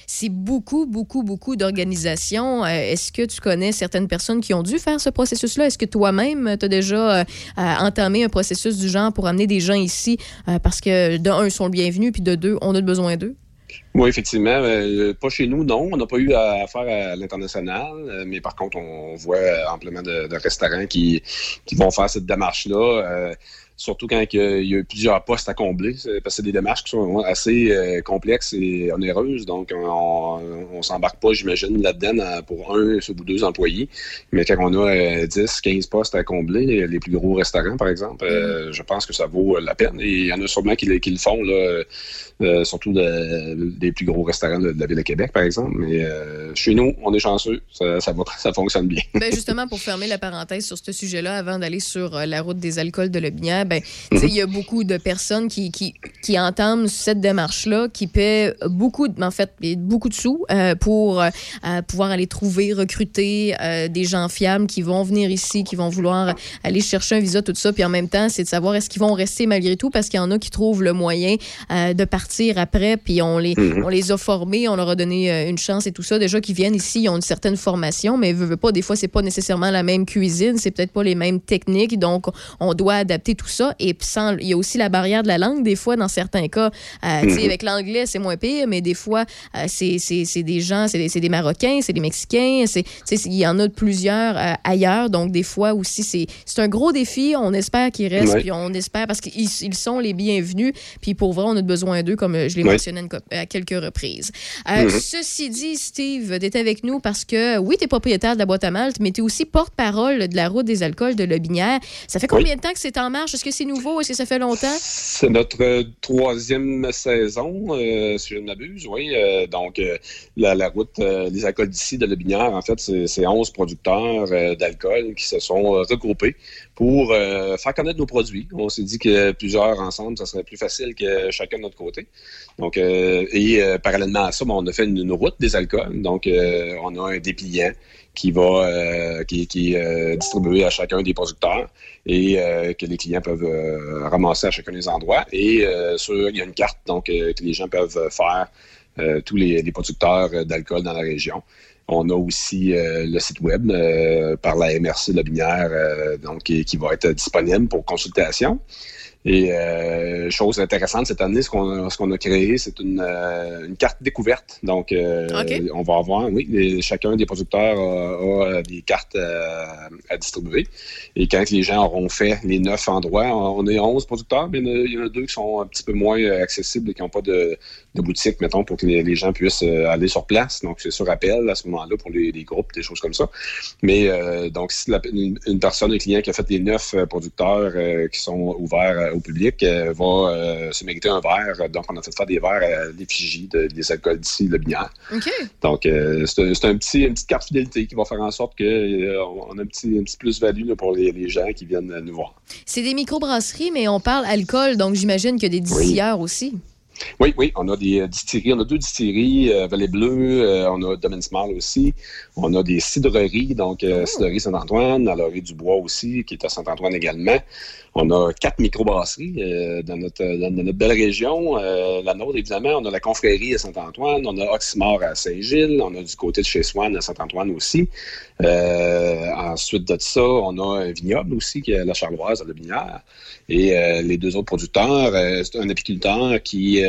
c'est, beaucoup, beaucoup, beaucoup d'organisations. Euh, est-ce que tu connais certaines personnes qui ont dû faire ce processus-là? Est-ce que toi-même, tu déjà euh, euh, entamé un processus du genre pour amener des gens ici euh, parce que de un, ils sont le bienvenus, puis de deux, on a besoin d'eux? Oui, effectivement. pas chez nous, non. On n'a pas eu à faire à l'international, mais par contre, on voit amplement de, restaurants qui, qui vont faire cette démarche-là. Surtout quand il y a- plusieurs postes à combler, parce que c'est des démarches qui sont assez euh, complexes et onéreuses. Donc, on, on s'embarque pas, j'imagine, là-dedans dans- pour un ou deux employés. Mais quand on a euh, 10, 15 postes à combler, les plus gros restaurants, par exemple, euh, je pense que ça vaut la peine. Et il y en a sûrement qui, le- qui le font, là, euh, surtout de- des plus gros restaurants de, de la ville de Québec, par exemple. Mais euh, chez nous, on est chanceux. Ça, ça, va- ça fonctionne bien. Ben justement, pour fermer la parenthèse sur ce sujet-là, avant d'aller sur euh, la route des alcools de Lobinière, ben, il y a beaucoup de personnes qui, qui, qui entament cette démarche-là, qui paient beaucoup, de, en fait, beaucoup de sous euh, pour euh, pouvoir aller trouver, recruter euh, des gens fiables qui vont venir ici, qui vont vouloir aller chercher un visa, tout ça. Puis en même temps, c'est de savoir est-ce qu'ils vont rester malgré tout, parce qu'il y en a qui trouvent le moyen de partir après, puis on les, Mhm. on les a formés, on leur a donné une chance et tout ça. Déjà qu'ils viennent ici, ils ont une certaine formation, mais veut, veut pas, des fois, c'est pas nécessairement la même cuisine, c'est peut-être pas les mêmes techniques, donc on doit adapter tout ça. Et sans, il y a aussi la barrière de la langue, des fois, dans certains cas. Euh, Mhm. avec l'anglais, c'est moins pire, mais des fois, euh, c'est des gens, c'est des, des Marocains, c'est des Mexicains, il y en a de plusieurs euh, ailleurs, donc des fois aussi, c'est un gros défi. On espère qu'ils restent, puis on espère parce qu'ils ils sont les bienvenus, puis pour vrai, on a besoin d'eux, comme euh, je l'ai mentionné à quelques reprises. Euh, Mhm. Ceci dit, Steve, tu avec nous parce que, oui, tu es propriétaire de la boîte à Malte, mais tu es aussi porte-parole de la route des alcools de Lobinière. Ça fait combien de temps que c'est en marche? C'est nouveau? Est-ce ça fait longtemps? C'est notre troisième saison, euh, si je ne m'abuse, oui. Euh, donc, euh, la, route des alcools d'ici, de la Binière, en fait, c'est c'est 11 producteurs d'alcool qui se sont regroupés pour faire connaître nos produits. On s'est dit que plusieurs ensemble, ça serait plus facile que chacun de notre côté. Donc, et parallèlement à ça, on a fait une, une route des alcools. Donc, on a un dépliant qui va euh, qui, qui est euh, distribué à chacun des producteurs et euh, que les clients peuvent ramasser à chacun des endroits. Et sur, il y a une carte donc que les gens peuvent faire tous les, producteurs d'alcool dans la région. On a aussi le site web par la MRC de la Binière, donc qui va être disponible pour consultation. Et euh, chose intéressante cette année, ce qu'on a, créé, c'est une, euh, une carte découverte. Donc, euh, on va avoir, oui, les- chacun des producteurs a, a des cartes euh, à distribuer. Et quand les gens auront fait les neuf endroits, on est 11 producteurs, mais il y en a- il y en a deux qui sont un petit peu moins euh, accessibles et qui n'ont pas de, de boutique, mettons, pour que les, les gens puissent euh, aller sur place. Donc, c'est sur appel à ce moment-là pour les, les groupes, des choses comme ça. Mais euh, donc, si la- une, une personne, un client qui a fait les neuf euh, producteurs qui sont ouverts au public va se mériter un verre. Donc, on a fait faire des verres à l'effigie de- des alcools d'ici, le binière. OK. Donc, c'est un, un petit, une petite carte fidélité qui va faire en sorte qu'on a un petit, un petit plus-value pour les, les gens qui viennent nous voir. C'est des microbrasseries, mais on parle alcool, donc j'imagine qu'il y a des distilleurs aussi. Oui, oui, on a des euh, distilleries. On a deux distilleries, euh, Vallée Bleue, euh, on a Domaine Small aussi. On a des cidreries, donc euh, Cidrerie Saint-Antoine, à l'Orée du Bois aussi, qui est à Saint-Antoine également. On a quatre microbrasseries euh, dans, notre, belle région. Euh, la nôtre, évidemment, on a la Confrérie à Saint-Antoine, on a Oxymore à Saint-Gilles, on a du côté de chez Swan à Saint-Antoine aussi. Euh, ensuite de ça, on a un vignoble aussi, qui est la Charloise à la Binière. Et les deux autres producteurs, c'est un apiculteur qui,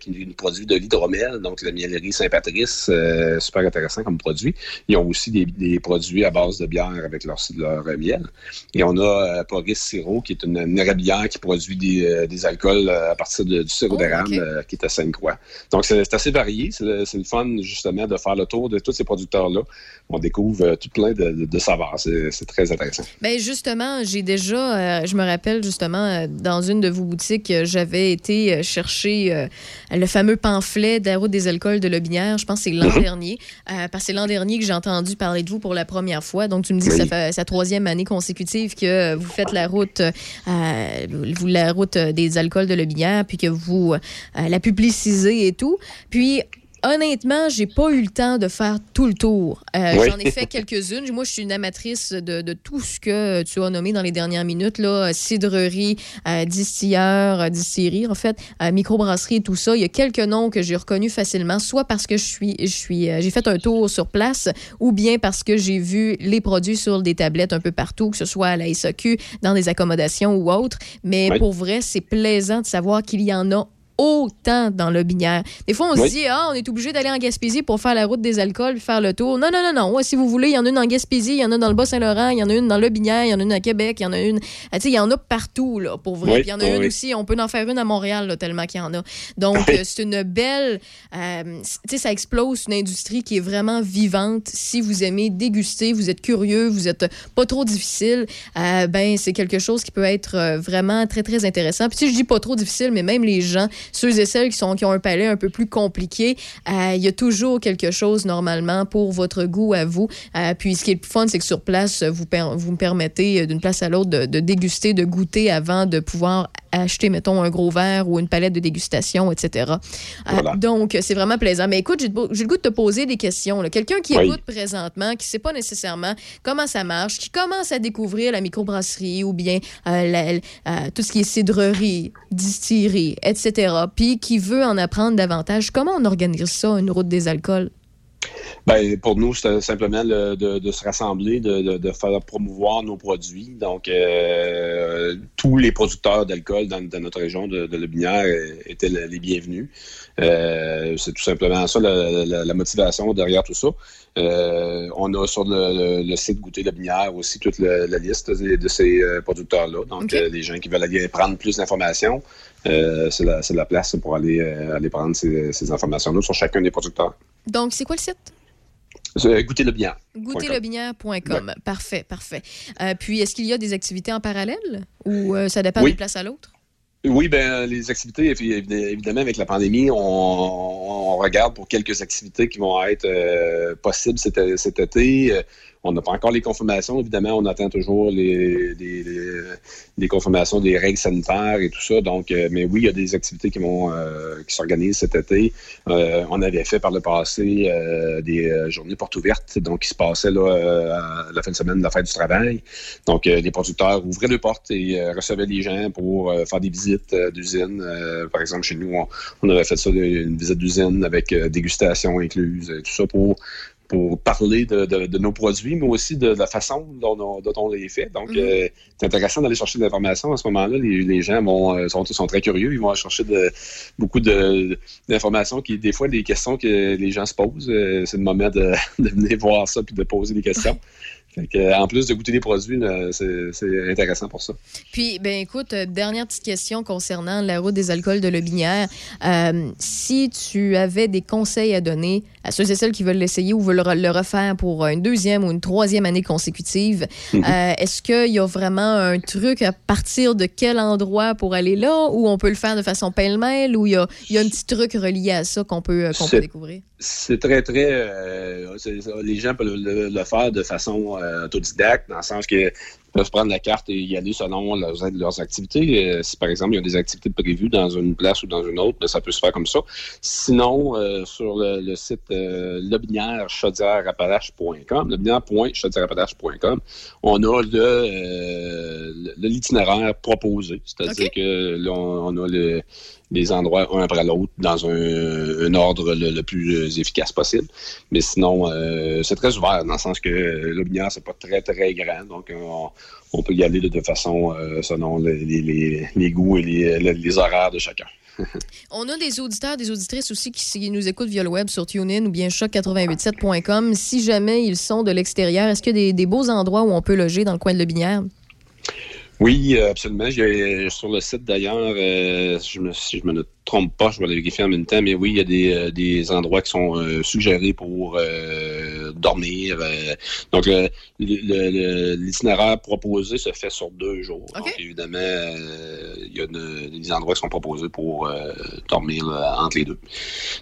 qui produit de l'hydromel, donc la miellerie Saint-Patrice, super intéressant comme produit. Ils ont aussi des, produits à base de bière avec leur, leur miel. Et on a Poris Sirop, qui est une, une érablière qui produit des, euh, des alcools euh, à partir de- du sirop d'érable, euh, qui est à Sainte-Croix. Donc, c'est assez varié. C'est le, fun, justement, de faire le tour de tous ces producteurs-là. On découvre tout plein de, de- de saveurs. C'est très intéressant. Ben justement, j'ai déjà, euh, je me rappelle justement, dans une de vos boutiques, j'avais été chercher euh, le fameux pamphlet de la route des alcools de Lobinière. Je pense que c'est l'an Mhm. dernier. Euh, parce que c'est l'an dernier que j'ai entendu parler de vous pour la première fois. Donc, tu me dis que ça fait sa troisième année consécutive que vous faites la route, vous, la route euh, des alcools de Lobinière, puis que vous euh, la publicisez et tout. Puis, Honnêtement, j'ai pas eu le temps de faire tout le tour. Euh, Oui. J'en ai fait quelques-unes. Moi, je suis une amatrice de, de tout ce que tu as nommé dans les dernières minutes. Là, cidrerie, euh, distilleur, euh, distillerie, en fait, euh, microbrasserie tout ça. Il y a quelques noms que j'ai reconnus facilement, soit parce que je suis, je suis, euh, j'ai fait un tour sur place, ou bien parce que j'ai vu les produits sur des tablettes un peu partout, que ce soit à la SAQ, dans des accommodations ou autres. Mais Oui. pour vrai, c'est plaisant de savoir qu'il y en a autant dans le binière. Des fois, on Oui. se dit, ah, on est obligé d'aller en Gaspésie pour faire la route des alcools puis faire le tour. Non, non, non, non. Ouais, si vous voulez, il y en a une en Gaspésie, il y en a dans le Bas-Saint-Laurent, il y en a une dans le binière, il y en a une à Québec, il y en a une. Ah, tu sais, il y en a partout, là, pour vrai. Oui, Puis il y en a oui, une aussi, on peut en faire une à Montréal, là, tellement qu'il y en a. Donc, euh, c'est une belle. euh, tu sais, ça explose une industrie qui est vraiment vivante. Si vous aimez déguster, vous êtes curieux, vous êtes pas trop difficile, euh, ben, c'est quelque chose qui peut être euh, vraiment très, très intéressant. Puis, si je dis pas trop difficile, mais même les gens, ceux et celles qui, sont, qui ont un palais un peu plus compliqué, euh, il y a toujours quelque chose normalement pour votre goût à vous. Euh, puis, ce qui est le plus fun, c'est que sur place, vous, per- vous me permettez euh, d'une place à l'autre de, de déguster, de goûter avant de pouvoir acheter, mettons, un gros verre ou une palette de dégustation, etc. Euh, donc, c'est vraiment plaisant. Mais écoute, j'ai le goût de te poser des questions. Quelqu'un qui Oui. écoute présentement, qui ne sait pas nécessairement comment ça marche, qui commence à découvrir la microbrasserie ou bien euh, la- euh, tout ce qui est cidrerie, distillerie, etc., puis qui veut en apprendre davantage, comment on organise ça, une route des alcools? Ben, pour nous, c'est simplement le- de, de se rassembler, de, de- de faire promouvoir nos produits. Donc, euh, tous les producteurs d'alcool dans, dans notre région de, de Lobinière étaient le- les bienvenus. Euh, c'est tout simplement ça la, la- la motivation derrière tout ça. Euh, on a sur le, le- le site Goûter Lobinière aussi toute la liste de, ces producteurs-là. Donc, les gens qui veulent aller prendre plus d'informations, c'est la, la place pour aller, euh, aller prendre ces, ces informations-là sur chacun des producteurs. Donc, c'est quoi le site? C'est Goûter le bien. Goûterlebinière.com. Parfait, parfait. Euh, puis, est-ce qu'il y a des activités en parallèle ou euh, ça dépend Oui. d'une place à l'autre? Oui, ben les activités, évi- évi- évidemment, avec la pandémie, on, on regarde pour quelques activités qui vont être euh, possibles cet, cet été. On n'a pas encore les confirmations. Évidemment, on attend toujours les, les, les- confirmations des règles sanitaires et tout ça. Donc, euh, mais oui, il y a des activités qui vont euh, qui s'organisent cet été. Euh, on avait fait par le passé euh, des euh, journées portes ouvertes, donc qui se passaient là, euh, à la fin de semaine de la fête du travail. Donc, les producteurs ouvraient les portes et recevaient les gens pour faire des visites d'usines. Par exemple, chez nous, on, on avait fait ça, une visite d'usine avec dégustation incluse, et tout ça pour pour parler de, de- de nos produits, mais aussi de, la façon dont, on- dont on les fait. Donc, euh, c'est intéressant d'aller chercher de l'information. À ce moment-là, les, les gens vont, euh, sont, sont très curieux. Ils vont chercher de, beaucoup de- d'informations qui, des fois, des questions que les gens se posent. Euh, c'est le moment de, de venir voir ça puis de poser des questions. Fait que, en plus de goûter les produits, c'est c'est intéressant pour ça. Puis, ben écoute, dernière petite question concernant la route des alcools de Lobinière. Euh, si tu avais des conseils à donner à ceux et celles qui veulent l'essayer ou veulent le refaire pour une deuxième ou une troisième année consécutive, Mhm. euh, est-ce qu'il y a vraiment un truc à partir de quel endroit pour aller là ou on peut le faire de façon pêle-mêle ou il y a, il y a un petit truc relié à ça qu'on peut, euh, peut découvrir? C'est très, très. euh, les gens peuvent le, le faire de façon autodidacte, dans le sens que peuvent prendre la carte et y aller selon leurs, leurs activités. Euh, si par exemple il y a des activités prévues dans une place ou dans une autre, ben, ça peut se faire comme ça. Sinon, euh, sur le, le site euh, lobinière-chaudière-appalaches.com, lobinière.chaudière-appalaches.com, on a le, euh, le- l'itinéraire proposé. C'est-à-dire que là, on, on a le- les endroits un après l'autre dans un, ordre le, plus efficace possible. Mais sinon, euh, c'est très ouvert dans le sens que l'Aubinière, c'est pas très, très grand. Donc, on, peut y aller de, de façon euh, selon les, les- goûts et les, les- horaires de chacun. On a des auditeurs, des auditrices aussi qui, nous écoutent via le web sur TuneIn ou bien choc887.com. Si jamais ils sont de l'extérieur, est-ce qu'il y a des, des beaux endroits où on peut loger dans le coin de Lobinière? Oui, euh, absolument. J'ai- sur le site d'ailleurs, euh, si je me, si je me trompe pas, je vais le vérifier en même temps, mais oui, il y a des, euh, des endroits qui sont euh, suggérés pour euh, dormir. euh. donc, l'itinéraire proposé se fait sur deux jours. Donc, évidemment, euh, il y a des endroits qui sont proposés pour euh, dormir là, entre les deux.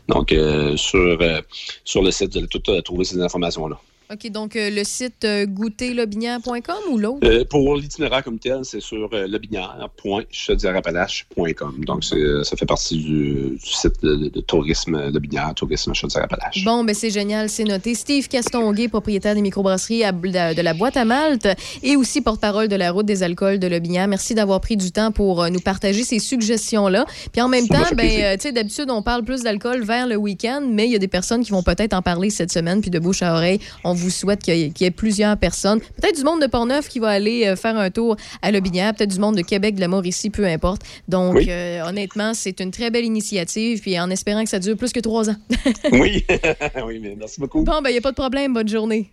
Donc, euh, sur, euh, sur le site, vous allez tout euh, trouver ces informations-là. OK, donc euh, le site euh, goûterlobinière.com ou l'autre? Euh, pour l'itinéraire comme tel, c'est sur euh, lobinière.chaudière-appalaches.com. Donc, ça fait partie du, du site de, de tourisme Lobinière, tourisme Chaudière-Appalaches. Bon, ben c'est génial, c'est noté. Steve Castonguay, propriétaire des microbrasseries à- de la boîte à malte et aussi porte-parole de la route des alcools de Lobinière. Merci d'avoir pris du temps pour nous partager ces suggestions-là. Puis en même Ça temps, ben, tu sais, d'habitude, on parle plus d'alcool vers le week-end, mais il y a des personnes qui vont peut-être en parler cette semaine, puis de bouche à oreille, on vous souhaite qu'il y, ait- qu'il y ait plusieurs personnes. Peut-être du monde de Portneuf qui va aller euh, faire un tour à Lobinière, peut-être du monde de Québec, de la Mauricie, peu importe. Donc, Oui. euh, honnêtement, c'est une très belle initiative, puis en espérant que ça dure plus que trois ans. oui, oui, mais merci beaucoup. Bon, ben, il n'y a pas de problème. Bonne journée.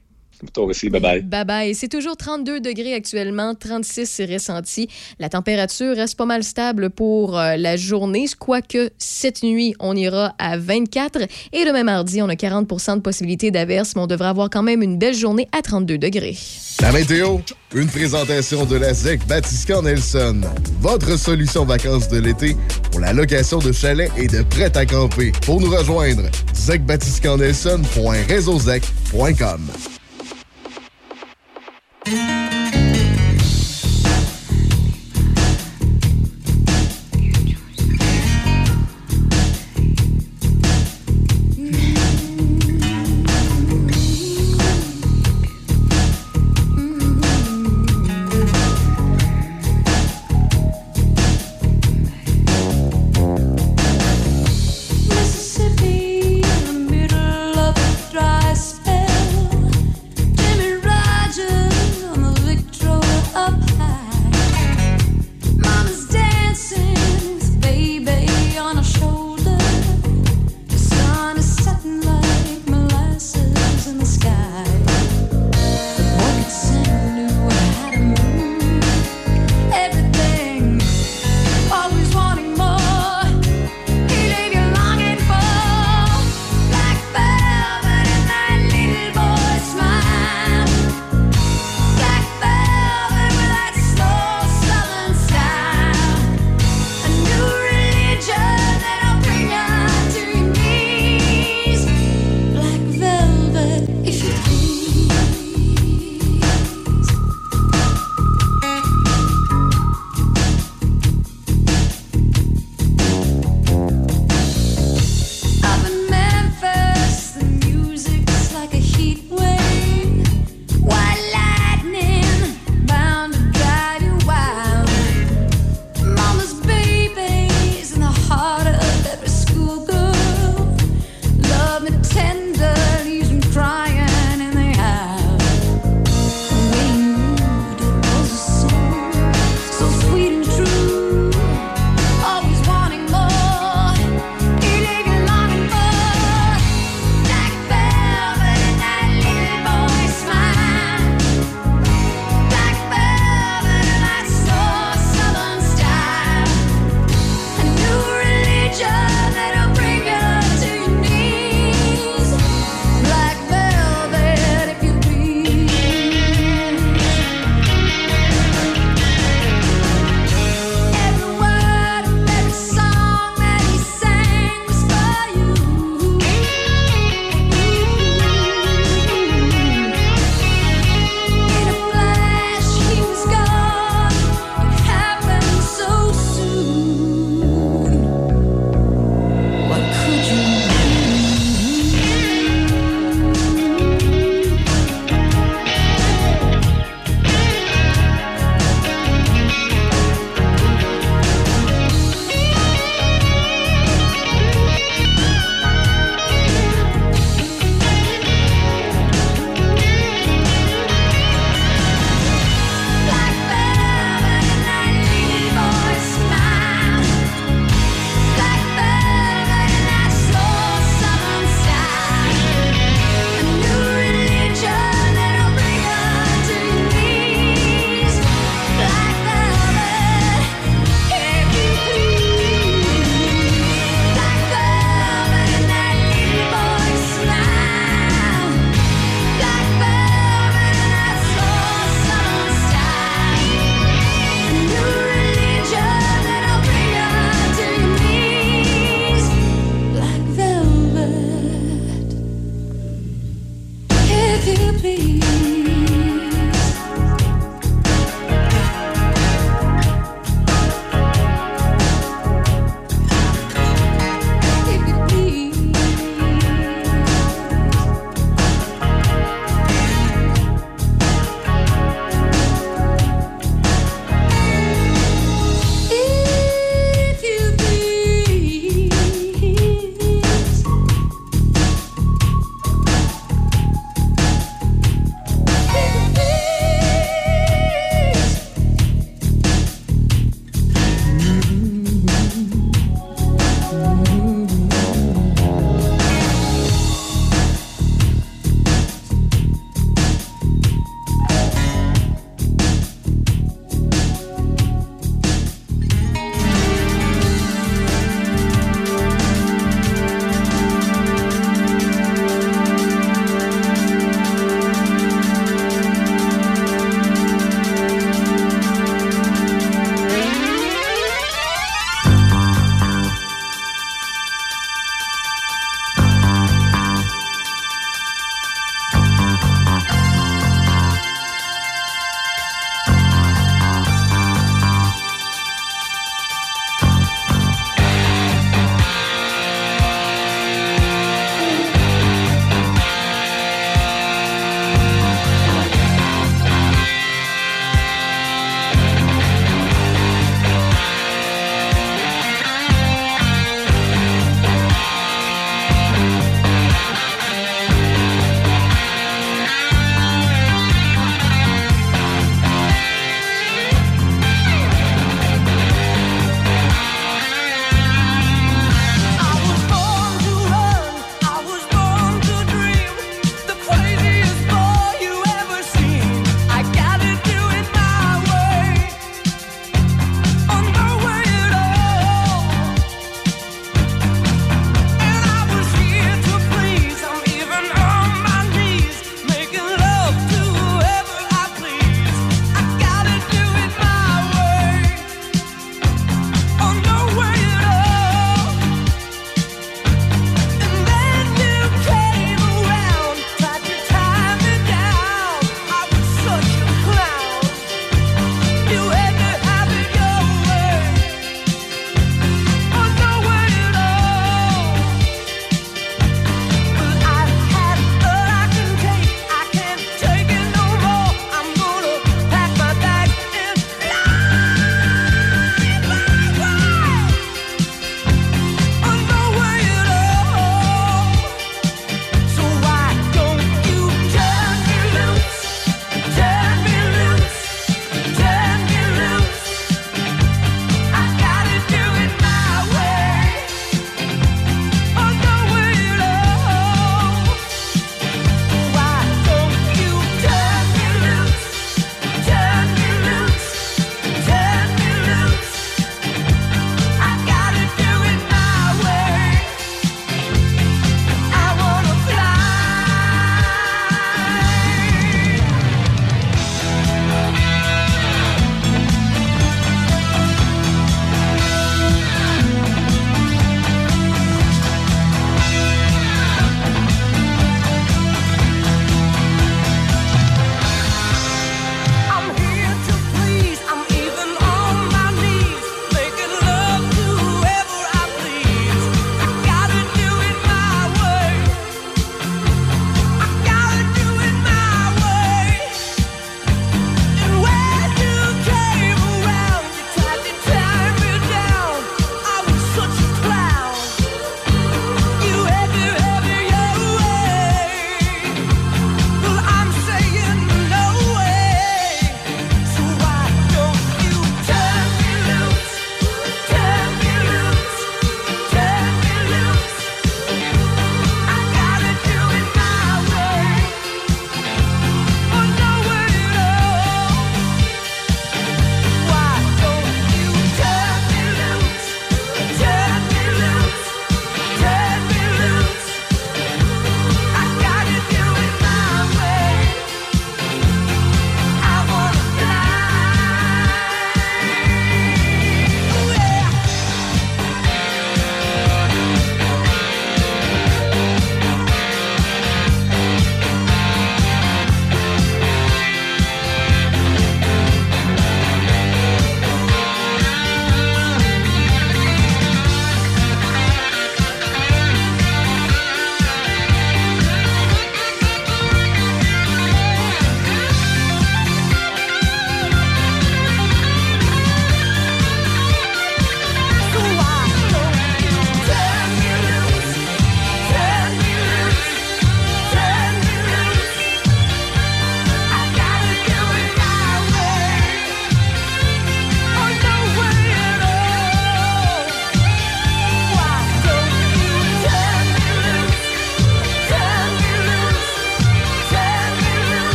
Toi aussi, bye-bye. Bye bye. C'est toujours 32 degrés actuellement, 36 c'est ressenti. La température reste pas mal stable pour euh, la journée, quoique cette nuit, on ira à 24. Et demain mardi, on a 40% de possibilité d'averse, mais on devrait avoir quand même une belle journée à 32 degrés. La météo, une présentation de la ZEC Batiscan Nelson. Votre solution vacances de l'été pour la location de chalets et de prêts à camper. Pour nous rejoindre, zecbatiscannelson.réseauzec.com. Música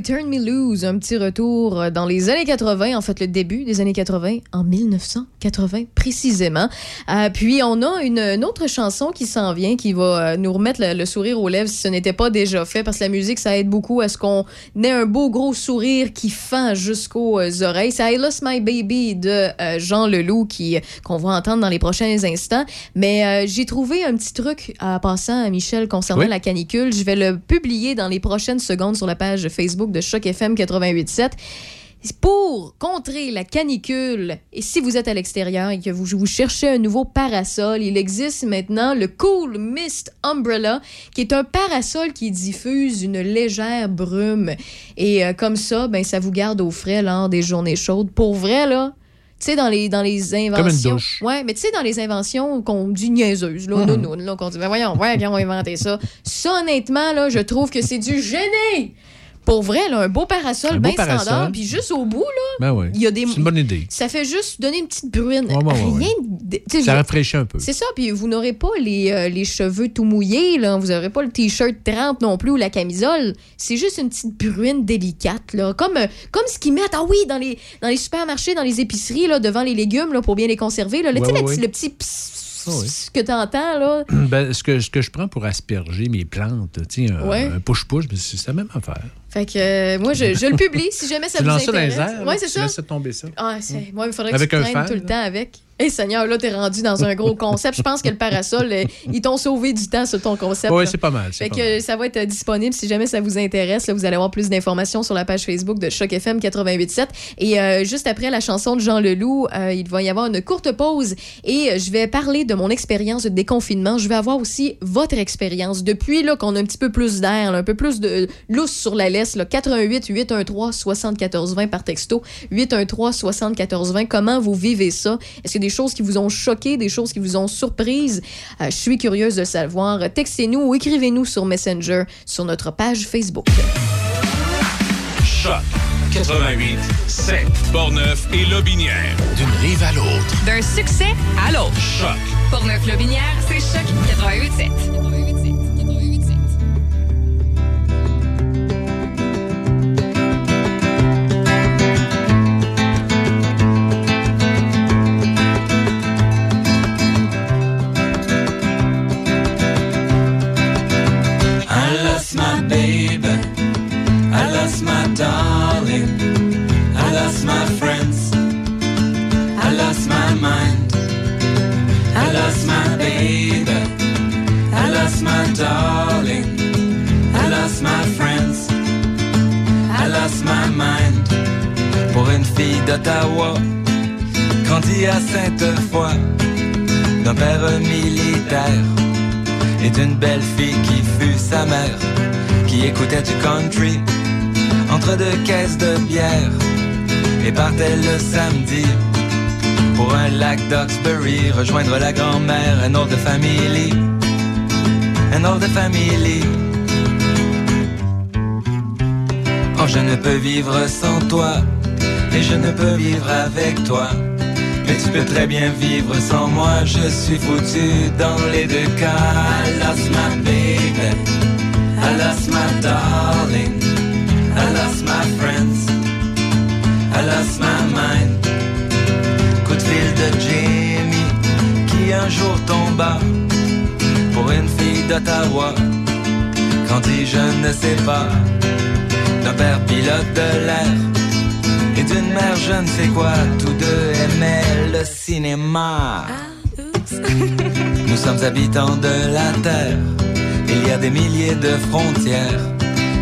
Loverboy, Turn Me Loose, un petit retour euh, dans les années 80, en fait le début des années 80, en 1980 précisément. Euh, puis on a une, une autre chanson qui s'en vient, qui va euh, nous remettre le, le sourire aux lèvres si ce n'était pas déjà fait, parce que la musique, ça aide beaucoup à ce qu'on ait un beau gros sourire qui fend jusqu'aux oreilles. C'est I Lost My Baby de euh, Jean Leloup qui qu'on va entendre dans les prochains instants. Mais euh, j'ai trouvé un petit truc à passant à Michel concernant Oui. la canicule. Je vais le publier dans les prochaines secondes sur la page Facebook de Choc FM 88.7 pour contrer la canicule, et si vous êtes à l'extérieur et que vous, vous cherchez un nouveau parasol, il existe maintenant le Cool Mist Umbrella, qui est un parasol qui diffuse une légère brume. Et euh, comme ça, ben, ça vous garde au frais lors des journées chaudes. Pour vrai, là, tu sais, dans les, dans les inventions. douche. Ouais, mais tu sais, dans les inventions qu'on dit niaiseuses, là, nounounes, là, qu'on dit, ben voyons, ouais, qui ont inventé ça. Ça, honnêtement, là, je trouve que c'est du génie! Pour vrai, là, un beau parasol Un beau bien standard, puis juste au bout, là, Ben oui. il y a des... C'est une bonne idée. Ça fait juste donner une petite bruine. Ouais, ouais, ouais, Rien ouais. de- Ça rafraîchit un peu. C'est ça, puis vous n'aurez pas les, euh, les cheveux tout mouillés, là. Vous n'aurez pas le t-shirt trempe non plus ou la camisole. C'est juste une petite bruine délicate, là. Comme, euh, comme ce qu'ils mettent, ah oui, dans les, dans les supermarchés, dans les épiceries, là, devant les légumes, là, pour bien les conserver. Là. Tu sais, le petit- oui. pss que tu entends, là. Ben, ce, que, ce que je prends pour asperger mes plantes, tu sais, un, Ouais. un push-push, ben, c'est la même affaire. Fait que euh, moi, je, je le publie si jamais ça tu vous intéresse. là, c'est ça. laisses tomber ça. Ah, c'est... Moi, il faudrait que Avec tu un traînes fan, tout le là. temps avec. Hé, Seigneur, là, t'es rendu dans un gros concept. Je pense que le parasol, euh, ils t'ont sauvé du temps sur ton concept. Oui, c'est pas mal. Fait pas que mal. ça va être disponible si jamais ça vous intéresse. Là, vous allez avoir plus d'informations sur la page Facebook de Choc FM 88.7. Et euh, juste après la chanson de Jean Leloup, euh, il va y avoir une courte pause et je vais parler de mon expérience de déconfinement. Je vais avoir aussi votre expérience depuis là qu'on a un petit peu plus d'air, un peu plus de lousse sur la laisse. Là, 88 813 74 20 par texto. 813 74 20. Comment vous vivez ça? Est-ce y a des choses qui vous ont choqué, des choses qui vous ont surprise? Euh, je suis curieuse de savoir. Textez-nous ou écrivez-nous sur Messenger sur notre page Facebook. Choc 88 7 Portneuf et Lobinière. D'une rive à l'autre. D'un succès à l'autre. Choc Pour neuf Lobinière, c'est Choc 88.7. I lost my friends. I lost my mind. Pour une fille d'Ottawa, grandie à Sainte-Foy, d'un père militaire et d'une belle fille qui fut sa mère, qui écoutait du country entre deux caisses de bière et partait le samedi pour un lac d'Oxbury, rejoindre la grand-mère, un old family, un old family. Oh, je ne peux vivre sans toi, et je ne peux vivre avec toi. Mais tu peux très bien vivre sans moi, je suis foutu dans les deux cas. I lost my baby. I lost my darling. I lost my friends. I lost my mind. Coup de fil de Jamie, qui un jour tomba pour une fille d'Ottawa. Grandit, je ne sais pas, d'un père pilote de l'air et d'une mère je ne sais quoi. Tous deux aimaient le cinéma. Nous sommes habitants de la Terre. Il y a des milliers de frontières.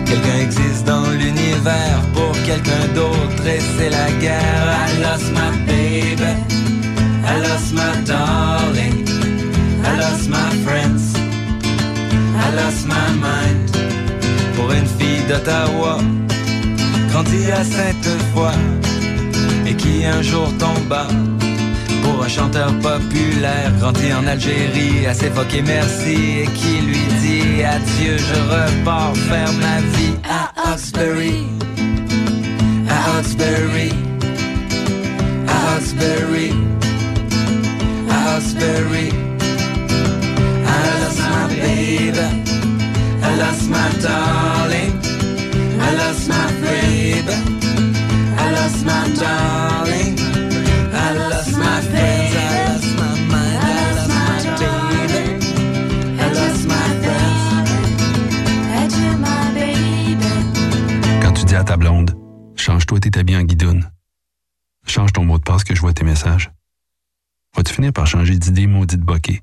Quelqu'un existe dans l'univers pour quelqu'un d'autre et c'est la guerre. I lost my baby. I lost my darling. I lost my friends. I lost my mind. Pour une fille d'Ottawa, grandie à Sainte-Foy et qui un jour tomba. Pour un chanteur populaire, grandi en Algérie, assez foqué merci et qui lui dit adieu, je repars faire ma vie à Oxbury, à Oxbury, à à. Quand tu dis à ta blonde, change-toi tes habits en guidoune. Change ton mot de passe que je vois tes messages. Vas-tu finir par changer d'idée maudite bokeh?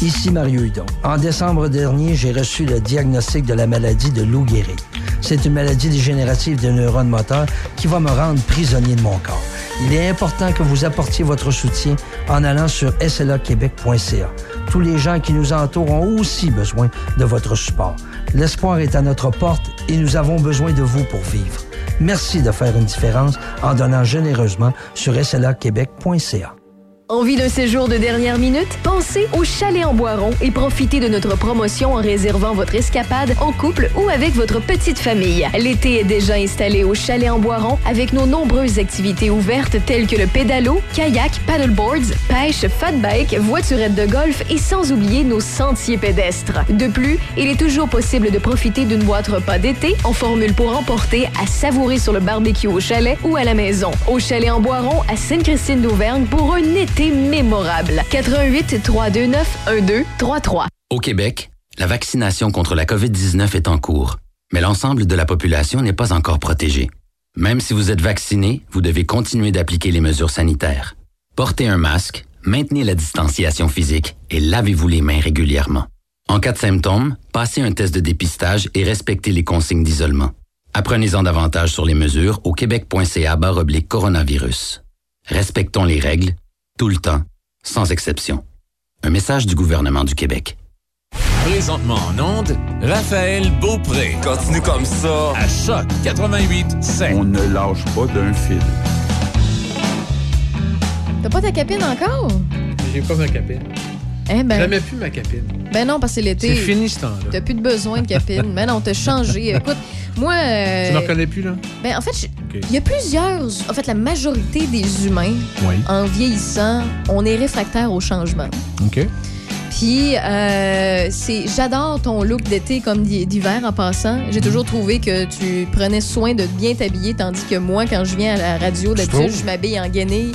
Ici Mario Hudon. En décembre dernier, j'ai reçu le diagnostic de la maladie de Lou Gehrig. C'est une maladie dégénérative des neurones moteurs qui va me rendre prisonnier de mon corps. Il est important que vous apportiez votre soutien en allant sur slaquebec.ca. Tous les gens qui nous entourent ont aussi besoin de votre support. L'espoir est à notre porte et nous avons besoin de vous pour vivre. Merci de faire une différence en donnant généreusement sur slaquebec.ca. Envie d'un séjour de dernière minute? Pensez au Chalet en Boiron et profitez de notre promotion en réservant votre escapade en couple ou avec votre petite famille. L'été est déjà installé au Chalet en Boiron avec nos nombreuses activités ouvertes telles que le pédalo, kayak, paddleboards, pêche, fat bike, voiturette de golf et sans oublier nos sentiers pédestres. De plus, il est toujours possible de profiter d'une boîte repas d'été en formule pour emporter à savourer sur le barbecue au chalet ou à la maison. Au Chalet en Boiron à Sainte-Christine d'Auvergne pour un été mémorable. 88 329 1233. Au Québec, la vaccination contre la COVID-19 est en cours, mais l'ensemble de la population n'est pas encore protégée. Même si vous êtes vacciné, vous devez continuer d'appliquer les mesures sanitaires. Portez un masque, maintenez la distanciation physique et lavez-vous les mains régulièrement. En cas de symptômes, passez un test de dépistage et respectez les consignes d'isolement. Apprenez-en davantage sur les mesures au québec.ca coronavirus. Respectons les règles, tout le temps, sans exception. Un message du gouvernement du Québec. Présentement en onde, Raphaël Beaupré. Continue comme ça. À Choc 88 7. On ne lâche pas d'un fil. T'as pas ta capine encore? J'ai pas ma capine. Eh ben. Jamais plus ma capine. Ben non, parce que c'est l'été. C'est fini ce temps-là. T'as plus de besoin de capine. Ben non, t'as changé. Écoute, moi. euh, Tu me reconnais plus, là? Ben, en fait, il y a plusieurs. En fait, la majorité des humains, Oui. en vieillissant, on est réfractaire au changement. OK. Puis, euh, c'est, j'adore ton look d'été comme d'hi- d'hiver en passant. J'ai toujours trouvé que tu prenais soin de bien t'habiller, tandis que moi, quand je viens à la radio, d'habitude, je m'habille en guenille.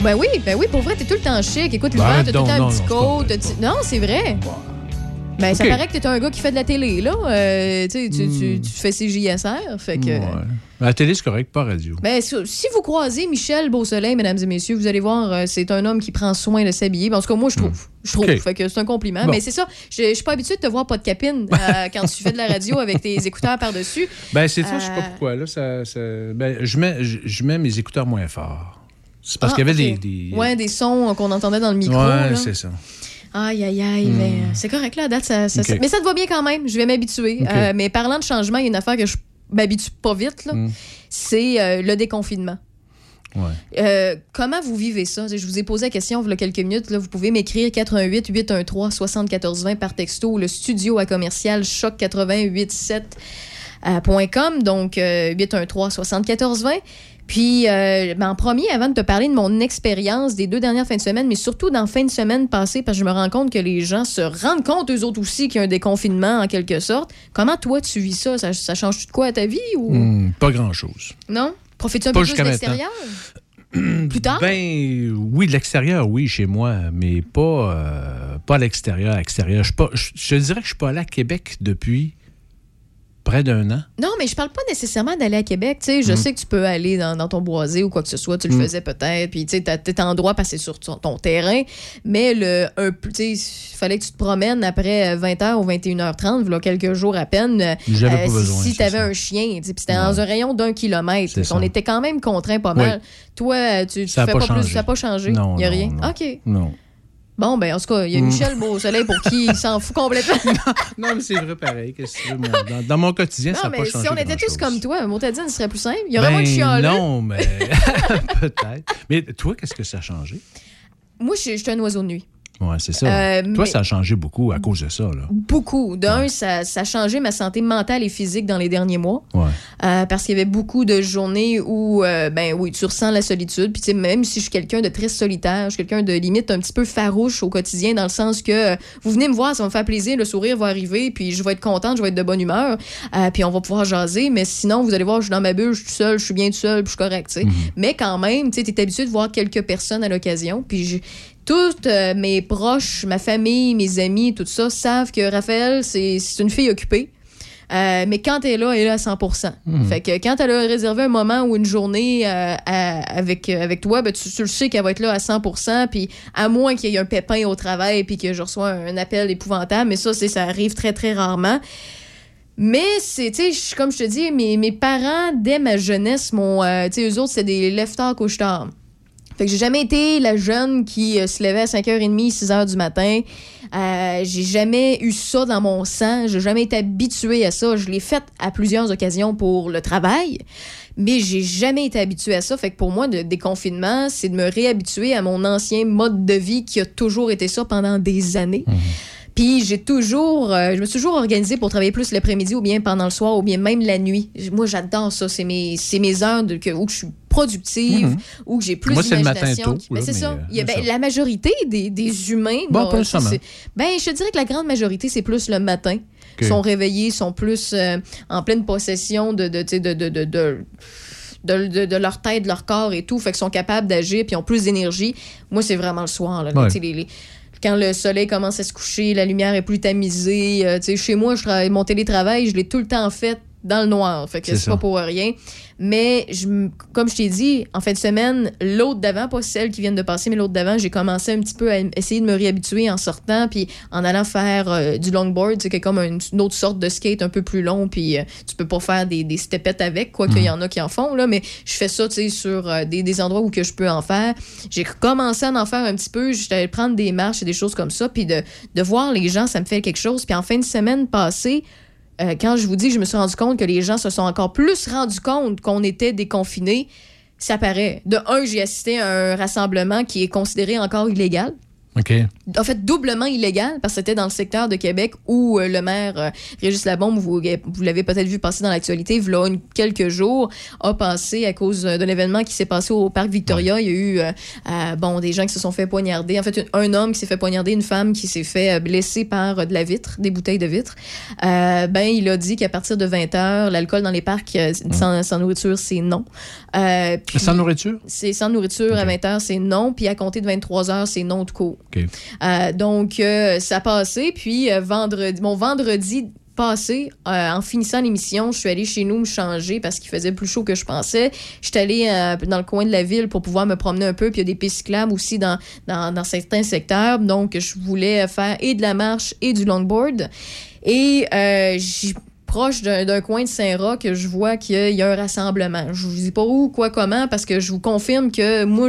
Ben oui, ben oui, pour vrai, t'es tout le temps chic. Écoute, l'hiver, Ben, t'as tout le temps un petit coat. Non, c'est vrai. Ben, ça paraît que t'es un gars qui fait de la télé, là. Euh, tu tu, Hmm. tu, fais CJSR, fait que... Ouais. La télé, c'est correct, pas radio. Ben, si vous croisez Michel Beausoleil, mesdames et messieurs, vous allez voir, euh, c'est un homme qui prend soin de s'habiller. En tout cas, moi, je trouve. Je trouve. Fait que c'est un compliment. Bon. Mais c'est ça, je je suis pas habituée de te voir pas de capine euh, quand tu fais de la radio avec tes écouteurs par-dessus. Ben, c'est ça, je sais pas pourquoi. Là, ça, ça- ben, je, mets, je, je mets mes écouteurs moins forts. C'est parce ah, qu'il y avait des, des- Ouais, des sons qu'on entendait dans le micro. Ouais, c'est ça. Aïe, aïe, aïe. Hmm. Mais euh, c'est correct, là, date, ça, ça- OK. ça- Mais ça te va bien quand même. Je vais m'habituer. Euh, mais parlant de changement, il y a une affaire que je m'habitue pas vite, là. Hmm. C'est euh, le déconfinement. Ouais. Euh, comment vous vivez ça? Je vous ai posé la question il y a quelques minutes. Là, vous pouvez m'écrire 88 813 7420 par texto ou le studio à commercial choc 887 euh, point .com, donc euh, 813 7420. Puis, euh, ben, en premier, avant de te parler de mon expérience des deux dernières fins de semaine, mais surtout dans fin de semaine passée, parce que je me rends compte que les gens se rendent compte, eux autres aussi, qu'il y a un déconfinement en quelque sorte. Comment toi, tu vis ça? Ça, ça change-tu de quoi à ta vie? Ou... Hmm, pas grand-chose. Non? Profites-tu un Pas peu plus de l'extérieur? Plus tard? Ben oui, de l'extérieur, oui, chez moi, mais pas, euh, pas à l'extérieur. À l'extérieur. Je, pas- je, je dirais que je suis pas allé à Québec depuis près d'un an? Non, mais je parle pas nécessairement d'aller à Québec. Tu sais, je Mm. sais que tu peux aller dans, dans ton boisé ou quoi que ce soit. Tu le Mm. faisais peut-être. Puis, tu sais, en droit passer sur ton, ton terrain. Mais le, un, il fallait que tu te promènes après 20h ou 21h30, voilà quelques jours à peine. euh, pas besoin, Si tu avais un chien, tu sais, puis c'était dans un rayon d'un kilomètre. Ça. était quand même contraint pas Oui. mal. Toi, tu, tu Ça fais pas pas, plus. Ça n'a pas changé. Il n'y a non, rien? non. OK. Non. Bon, ben, en tout cas, il y a Mm. Michel Beausoleil pour qui il s'en fout complètement. Non, mais c'est vrai pareil. Qu'est-ce que tu veux, moi? Dans, dans mon quotidien, ça Non, n'a mais pas changé. si on était tous comme toi, Montadine serait plus simple. Il y aurait Ben, moins de chialeux. Non, mais peut-être. Mais toi, qu'est-ce que ça a changé? Moi, je suis un oiseau de nuit. Oui, c'est ça. Euh, toi, mais- ça a changé beaucoup à cause de ça. Là. Beaucoup. D'un, ça, ça a changé ma santé mentale et physique dans les derniers mois. Ouais. Euh, parce qu'il y avait beaucoup de journées où, euh, ben oui, tu ressens la solitude. Puis, tu sais, même si je suis quelqu'un de très solitaire, je suis quelqu'un de limite un petit peu farouche au quotidien, dans le sens que vous venez me voir, ça va me faire plaisir, le sourire va arriver, puis je vais être contente, je vais être de bonne humeur, puis on va pouvoir jaser. Mais sinon, vous allez voir, je suis dans ma bulle, je suis tout seul, je suis bien tout seul, puis je suis correct, tu sais. Mais quand même, tu sais, t'es habitué de voir quelques personnes à l'occasion. Puis, je- toutes euh, mes proches, ma famille, mes amis, tout ça, savent que Raphaël, c'est une fille occupée. Euh, mais quand elle est là, elle est là à 100 Mhm. Fait que quand elle a réservé un moment ou une journée euh, à- avec, avec toi, ben, tu, tu le sais qu'elle va être là à 100% Puis à moins qu'il y ait un pépin au travail puis que je reçois un appel épouvantable, mais ça, ça arrive très, très rarement. Mais c'est, tu sais, comme je te dis, mes, mes parents, dès ma jeunesse, m'ont, euh, tu sais, eux autres, c'est des lève-tard, couche-tard. Fait que j'ai jamais été la jeune qui euh, se levait à 5h30, 6h du matin. Euh, j'ai jamais eu ça dans mon sang. J'ai jamais été habituée à ça. Je l'ai fait à plusieurs occasions pour le travail, mais j'ai jamais été habituée à ça. Fait que pour moi, le déconfinement, c'est de me réhabituer à mon ancien mode de vie qui a toujours été ça pendant des années. Puis j'ai toujours, euh, je me suis toujours organisée pour travailler plus l'après-midi ou bien pendant le soir ou bien même la nuit. Moi, j'adore ça. C'est mes, c'est mes heures de, que, où je suis productive, Mhm. où j'ai plus d'imagination. tôt, Ben, c'est ça. euh, Il y a, c'est ben, ça. la majorité des, des humains. Bon, pas ben, je te dirais que la grande majorité, c'est plus le matin. Ok. sont réveillés, sont plus euh, en pleine possession de, de, de, de, de, de- de, de- de leur tête, de leur corps et tout, fait qu'ils sont capables d'agir puis ils ont plus d'énergie. Moi, c'est vraiment le soir. Là, Ouais. Tu sais, les- les- quand le soleil commence à se coucher, la lumière est plus tamisée. euh, chez moi, je travaille, mon télétravail, je l'ai tout le temps fait dans le noir. Fait que C'est pas pour rien. Mais je comme je t'ai dit, en fin de semaine, l'autre d'avant, pas celle qui vient de passer, mais l'autre d'avant, j'ai commencé un petit peu à essayer de me réhabituer en sortant, puis en allant faire euh, du longboard, c'est comme une, une autre sorte de skate un peu plus long, puis euh, tu peux pas faire des, des stepettes avec, quoi qu'il y en a qui en font, là, mais je fais ça, tu sais, sur euh, des, des endroits où que je peux en faire. J'ai commencé à en faire un petit peu, j'étais prendre des marches et des choses comme ça, puis de, de voir les gens, ça me fait quelque chose. Puis en fin de semaine passée, euh, quand je vous dis je me suis rendu compte que les gens se sont encore plus rendus compte qu'on était déconfinés, ça paraît. De un, j'ai assisté à un rassemblement qui est considéré encore illégal. OK. En fait, doublement illégal, parce que c'était dans le secteur de Québec où euh, le maire euh, Régis Labombe, vous, vous l'avez peut-être vu passer dans l'actualité, il y a quelques jours, a passé à cause euh, d'un événement qui s'est passé au parc Victoria. Il y a eu euh, bon, des gens qui se sont fait poignarder. En fait, un, un homme qui s'est fait poignarder, une femme qui s'est fait blesser par de la vitre, des bouteilles de vitre. Ben, il a dit qu'à partir de 20 heures, l'alcool dans les parcs sans, sans nourriture, c'est non. Puis- Sans nourriture? c'est sans nourriture à 20 heures, c'est non. Puis à compter de 23 heures, c'est non de cours. OK. Euh, donc, euh, ça passé. Puis, euh, vendredi, mon vendredi passé, en finissant l'émission, je suis allée chez nous me changer parce qu'il faisait plus chaud que je pensais. Je suis allée dans le coin de la ville pour pouvoir me promener un peu. Puis, il y a des pistes cyclables aussi dans, dans, certains secteurs. Donc, je voulais faire et de la marche et du longboard. Et j'y proche d'un coin de Saint-Roch je vois qu'il y a un rassemblement. Je vous dis pas où, quoi, comment, parce que je vous confirme que moi,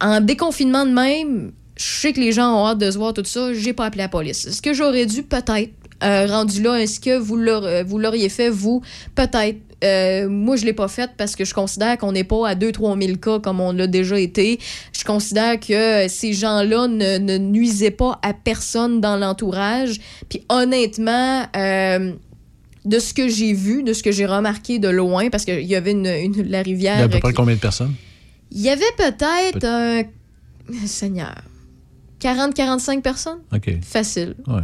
en déconfinement de même, je sais que les gens ont hâte de se voir tout ça, j'ai pas appelé la police. Est-ce que j'aurais dû? Peut-être. Euh, rendu là, est-ce que vous vous l'auriez fait, vous? Peut-être. Euh, moi, je l'ai pas fait parce que je considère qu'on n'est pas à 2-3 000 cas comme on l'a déjà été. Je considère que ces gens-là ne, ne nuisaient pas à personne dans l'entourage. Puis honnêtement, euh, de ce que j'ai vu, de ce que j'ai remarqué de loin, parce qu'il y avait une, une- la Il y rivière... a à peu près qui- combien de personnes? il y avait peut-être un. Seigneur. 40-45 personnes? OK. Facile. Ouais.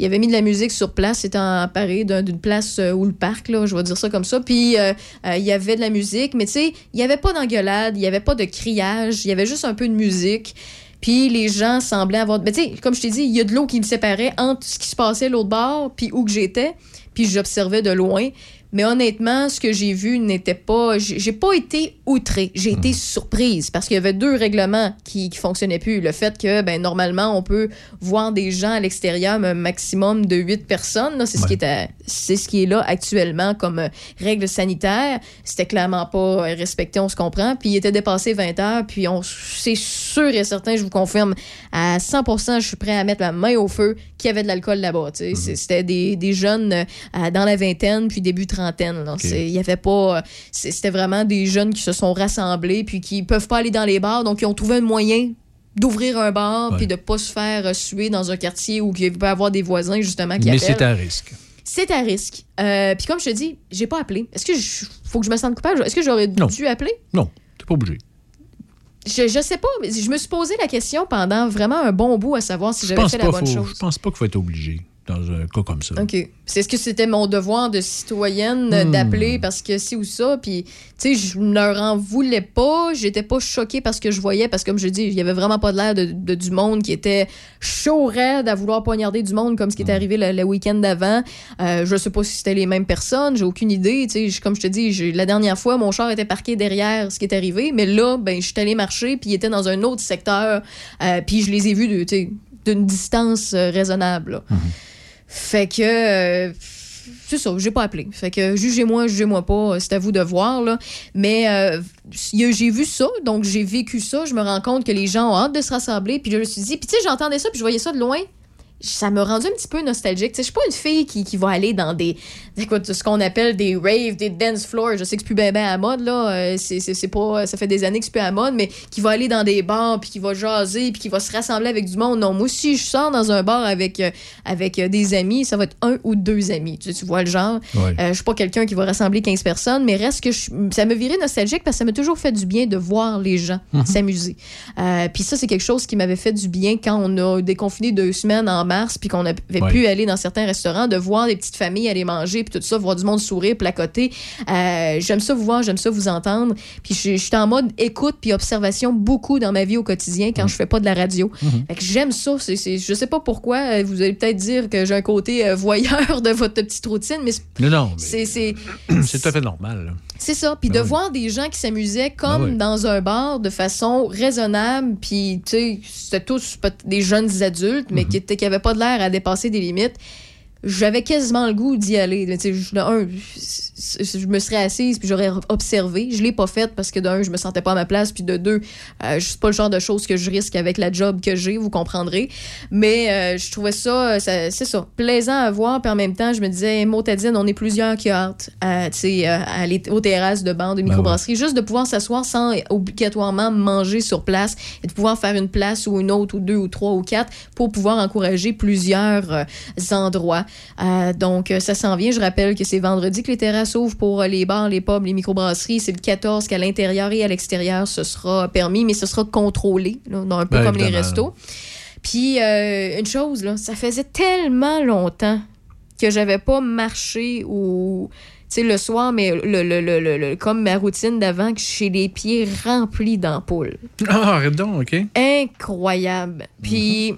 Il avait mis de la musique sur place, c'était emparé d'un- d'une place euh, où le parc, là, je vais dire ça comme ça. Puis euh, euh, il y avait de la musique, mais tu sais, il n'y avait pas d'engueulade, il n'y avait pas de criage, il y avait juste un peu de musique. Puis les gens semblaient avoir. Mais tu sais, comme je t'ai dit, il y a de l'eau qui me séparait entre ce qui se passait à l'autre bord, puis où que j'étais. Puis j'observais de loin. Mais honnêtement, ce que j'ai vu n'était pas. J'ai pas été outrée. J'ai été surprise parce qu'il y avait deux règlements qui, qui fonctionnaient plus. Le fait que, ben, normalement, on peut voir des gens à l'extérieur, mais un maximum de huit personnes. C'est ce, qui est à- c'est ce qui est là actuellement comme euh, règle sanitaire. C'était clairement pas euh, respecté, on se comprend. Puis il était dépassé 20 heures. Puis on, c'est sûr et certain, je vous confirme, à 100 je suis prêt à mettre ma main au feu qu'il y avait de l'alcool là-bas. C'est- C'était des, des jeunes euh, dans la vingtaine, puis début trentaine. Il y avait pas. C'était vraiment des jeunes qui se sont rassemblés, puis qui peuvent pas aller dans les bars, donc ils ont trouvé un moyen d'ouvrir un bar, puis de pas se faire euh, suer dans un quartier où il peut y avoir des voisins, justement, qui Mais appellent. c'est à risque. C'est à risque. Euh, puis comme je te dis, j'ai pas appelé. Est-ce que je- faut que je me sente coupable? Est-ce que j'aurais dû appeler? Non, t'es pas obligé. Je, je sais pas, mais je me suis posé la question pendant vraiment un bon bout à savoir si j'avais fait la bonne faut- chose. je pense pas qu'il faut être obligé dans un cas comme ça. OK. C'est ce que c'était mon devoir de citoyenne Hmm. d'appeler parce que si ou ça. Puis, tu sais, je ne leur en voulais pas. J'étais pas choquée parce que je voyais. Parce que, comme je dis, il y avait vraiment pas de l'air de, de- du monde qui était chaud raide à vouloir poignarder du monde comme ce qui Hmm. est arrivé le, le week-end d'avant. Euh, je sais pas si c'était les mêmes personnes. J'ai aucune idée. Tu sais, comme je te dis, la dernière fois, mon char était parqué derrière ce qui est arrivé. Mais là, ben, je suis allée marcher. Puis, il était dans un autre secteur. euh, puis, je les ai vus tu sais, d'une distance euh, raisonnable. là. Fait que. euh, c'est ça, j'ai pas appelé. Fait que jugez-moi, jugez-moi pas, euh, c'est à vous de voir, là. Mais euh, j'ai vu ça, donc j'ai vécu ça. Je me rends compte que les gens ont hâte de se rassembler. Puis je me suis dit, puis tu sais, j'entendais ça, puis je voyais ça de loin. Ça m'a rendu un petit peu nostalgique. Sais, Je suis pas une fille qui, qui va aller dans des. écoute, ce qu'on appelle des raves, des dance floors. Je sais que c'est plus bien ben à la mode, là. Euh, c'est- c'est c'est pas. Ça fait des années que c'est plus à la mode, mais qui va aller dans des bars, puis qui va jaser, puis qui va se rassembler avec du monde. Non, moi, si je sors dans un bar avec, euh, avec euh, des amis, ça va être un ou deux amis. Tu, tu vois le genre? Ouais. Euh, je suis pas quelqu'un qui va rassembler 15 personnes, mais reste que je- ça me virait nostalgique parce que ça m'a toujours fait du bien de voir les gens Mhm. s'amuser. Puis ça, c'est quelque chose qui m'avait fait du bien quand on a déconfiné deux semaines en mars, puis qu'on avait Ouais. pu aller dans certains restaurants, de voir des petites familles aller manger, puis tout ça, voir du monde sourire, placoter. Euh, j'aime ça vous voir, j'aime ça vous entendre. Puis je, je suis en mode écoute puis observation beaucoup dans ma vie au quotidien quand je fais pas de la radio. Fait que j'aime ça. C'est, c'est- je sais pas pourquoi. euh, Vous allez peut-être dire que j'ai un côté euh, voyeur de votre petite routine, mais c'est- Non, non, mais c'est, c'est, c'est tout à fait normal. là. C'est ça. Puis de voir des gens qui s'amusaient comme Ben oui. dans un bar de façon raisonnable. Puis, tu sais, c'était tous des jeunes adultes, mais qui étaient- qui n'avaient pas de l'air à dépasser des limites. J'avais quasiment le goût d'y aller. Sais, je- je me serais assise puis j'aurais observé. Je l'ai pas fait parce que d'un, je me sentais pas à ma place, puis de deux, euh, c'est pas le genre de choses que je risque avec la job que j'ai, vous comprendrez. Mais euh, je trouvais ça, euh, ça- c'est ça, plaisant à voir. Puis en même temps, je me disais, Motadine, on est plusieurs qui ont hâte à, euh, à aller aux terrasses de bancs, de microbrasserie, juste de pouvoir s'asseoir sans obligatoirement manger sur place et de pouvoir faire une place ou une autre ou deux ou trois ou quatre pour pouvoir encourager plusieurs euh, endroits. Euh, donc, euh, ça s'en vient. Je rappelle que c'est vendredi que les terrasses ouvrent pour euh, les bars, les pubs, les microbrasseries. C'est le 14 qu'à l'intérieur et à l'extérieur, ce sera permis, mais ce sera contrôlé, là, un peu Ben, comme les restos. Puis, euh, une chose, là, ça faisait tellement longtemps que j'avais pas marché ou tu sais le soir mais le, le- le- le- comme ma routine d'avant que j'ai les pieds remplis d'ampoules Ah, arrête donc, OK. incroyable puis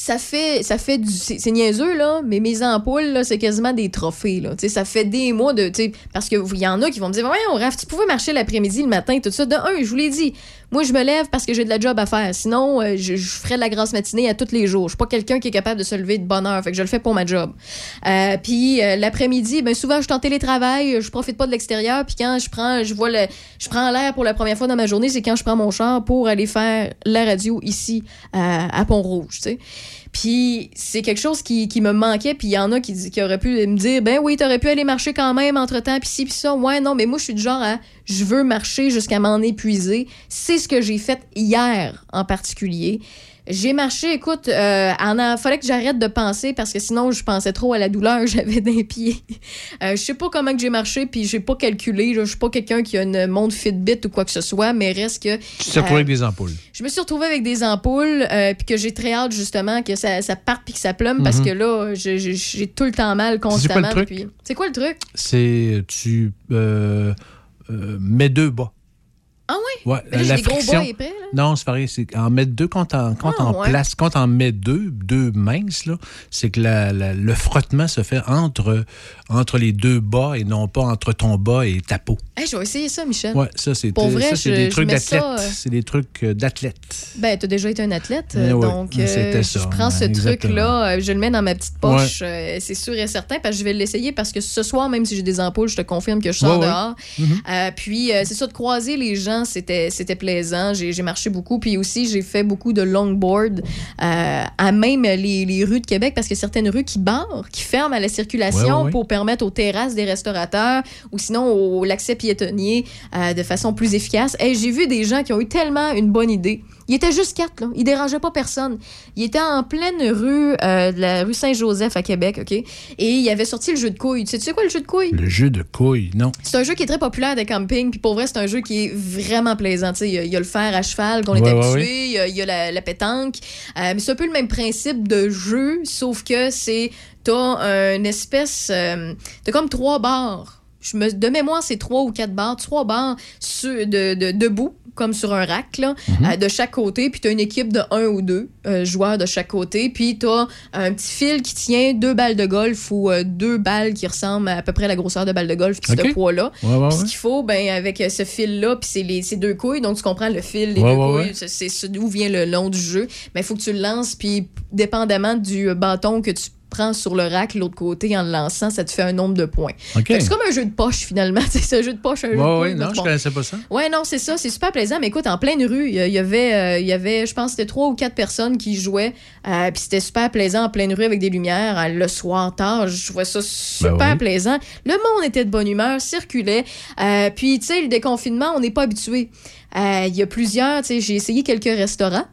ça fait ça fait du c'est niaiseux là mais mes ampoules là c'est quasiment des trophées là. Ça fait des mois de parce que il y en a qui vont me dire ouais Raph tu pouvais marcher l'après-midi le matin tout ça. De un je vous l'ai dit moi je me lève parce que j'ai de la job à faire. Sinon euh, je, je ferais de la grasse matinée à tous les jours. Je suis pas quelqu'un qui est capable de se lever de bonne heure. Fait que je le fais pour ma job. Euh, puis euh, l'après-midi ben souvent je suis en télétravail. Je profite pas de l'extérieur. Puis quand je prends je vois le je prends l'air pour la première fois dans ma journée c'est quand je prends mon char pour aller faire la radio ici euh, à Pont-Rouge tu sais puis c'est quelque chose qui, qui me manquait. Puis il y en a qui, qui auraient pu me dire Ben oui, t'aurais pu aller marcher quand même entre temps, puis ci, puis ça. Ouais, non, mais moi, je suis du genre à je veux marcher jusqu'à m'en épuiser. C'est ce que j'ai fait hier en particulier. J'ai marché, écoute, euh, a, fallait que j'arrête de penser parce que sinon je pensais trop à la douleur que j'avais d'un pied. Euh, je sais pas comment que j'ai marché puis j'ai pas calculé. Je suis pas quelqu'un qui a une montre Fitbit ou quoi que ce soit, mais reste que. Tu t'es retrouvé euh, avec des ampoules. je me suis retrouvée avec des ampoules, euh, puis que j'ai très hâte justement que ça, ça parte puis que ça plume parce Mhm. que là, j'ai tout le temps mal constamment. C'est quoi le truc? C'est tu euh, euh, mets deux bas. Ah ouais? Ouais, là, la des gros friction. bas épais, là. Non, c'est pareil. C'est en mettre deux quand en, quand Ah, en ouais. place, quand en mets deux, deux minces, là, c'est que la- la- le frottement se fait entre, entre les deux bas et non pas entre ton bas et ta peau. Hey, je vais essayer ça, Michel. Ouais, ça, c'est je- des trucs d'athlète. euh, C'est des trucs euh, d'athlète. Ben, t'as déjà été un athlète, euh, oui, donc c'était euh, ça, je prends ce ouais, truc-là, euh, je le mets dans ma petite poche, euh, c'est sûr et certain, parce que je vais l'essayer parce que ce soir, même si j'ai des ampoules, je te confirme que je sors Ouais, ouais. dehors. Mhm. Euh, puis, euh, c'est ça, de croiser les gens, c'était plaisant. J'ai marché beaucoup, puis aussi, j'ai fait beaucoup de longboard euh, à même les, les rues de Québec, parce que certaines rues qui barrent, qui ferment à la circulation Ouais, ouais, ouais. pour permettre aux terrasses des restaurateurs ou sinon l'accès piétonnier euh, de façon plus efficace. Et j'ai vu des gens qui ont eu tellement une bonne idée. Ils étaient juste quatre, là. Ils dérangeaient pas personne. Ils étaient en pleine rue, euh, de la rue Saint-Joseph à Québec, OK? Et ils avaient sorti le jeu de couilles. Tu sais, tu sais quoi le jeu de couilles? Le jeu de couilles, non. C'est un jeu qui est très populaire de camping, puis pour vrai, c'est un jeu qui est vraiment plaisant. Tu sais, Il y, a- il y a le fer à cheval qu'on est ouais, habitué, ouais. il y a, il y a la, la pétanque. Euh, mais c'est un peu le même principe de jeu, sauf que c'est. T'as une espèce. euh, t'as comme trois barres. Je me, de mémoire, c'est trois ou quatre barres. Trois barres sur- de, de- debout, comme sur un rack, là, Mhm. euh, de chaque côté. Puis t'as une équipe de un ou deux euh, joueurs de chaque côté. Puis t'as un petit fil qui tient deux balles de golf ou euh, deux balles qui ressemblent à, peu près à la grosseur de balles de golf, puis ce poids-là. Ouais, ouais, Puis ce qu'il faut, ben, avec ce fil-là, puis c'est les- ces deux couilles, donc tu comprends le fil, les Ouais, deux couilles, c'est- d'où vient le long du jeu. Mais il faut que tu le lances, puis dépendamment du bâton que tu prends sur le rack, l'autre côté, en le lançant, ça te fait un nombre de points. C'est comme un jeu de poche, finalement. C'est un jeu de poche, un jeu de Ouais, donc non, je connaissais pas ça. Ouais, non, c'est ça, c'est super plaisant. Mais écoute, en pleine rue, il y, avait, euh, il y avait, je pense, c'était trois ou quatre personnes qui jouaient. euh, Puis c'était super plaisant en pleine rue avec des lumières euh, le soir tard. Je trouvais ça super Ben oui. plaisant. Le monde était de bonne humeur, circulait. Puis tu sais, le déconfinement, on n'est pas habitué. Il y a plusieurs, tu sais, j'ai essayé quelques restaurants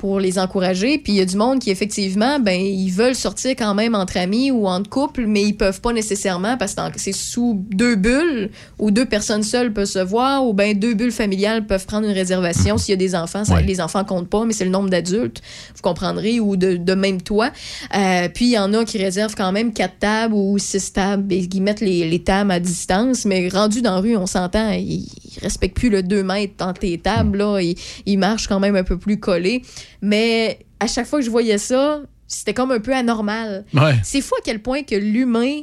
pour les encourager. Puis il y a du monde qui, effectivement, ben, ils veulent sortir quand même entre amis ou entre couples, mais ils peuvent pas nécessairement parce que c'est sous deux bulles où deux personnes seules peuvent se voir ou ben deux bulles familiales peuvent prendre une réservation. S'il y a des enfants, ça, Ouais. les enfants comptent pas, mais c'est le nombre d'adultes, vous comprendrez, ou de, de même toi. Euh, puis il y en a qui réservent quand même quatre tables ou six tables et qui mettent les, les tables à distance, mais rendu dans la rue, on s'entend, ils, ils respectent plus le 2 mètres entre tes tables, là, ils, ils marchent quand même un peu plus collés. Mais à chaque fois que je voyais ça, c'était comme un peu anormal. Ouais. C'est fou à quel point que l'humain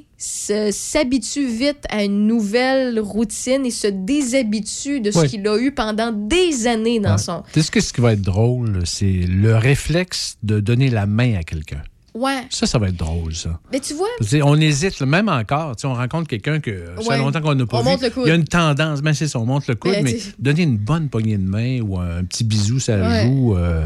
s'habitue vite à une nouvelle routine et se déshabitue de ce Ouais. qu'il a eu pendant des années dans Ouais. son... Tu sais ce qui va être drôle, c'est le réflexe de donner la main à quelqu'un. Ouais. Ça, ça va être drôle, ça. Mais tu vois, on hésite, même encore. on rencontre quelqu'un que ça Ouais. fait longtemps qu'on n'a pas On vu. monte le coude. Il y a une tendance, ben c'est ça, on monte le coude, Mais mais, donner une bonne poignée de main ou un petit bisou, ça Ouais. joue. euh,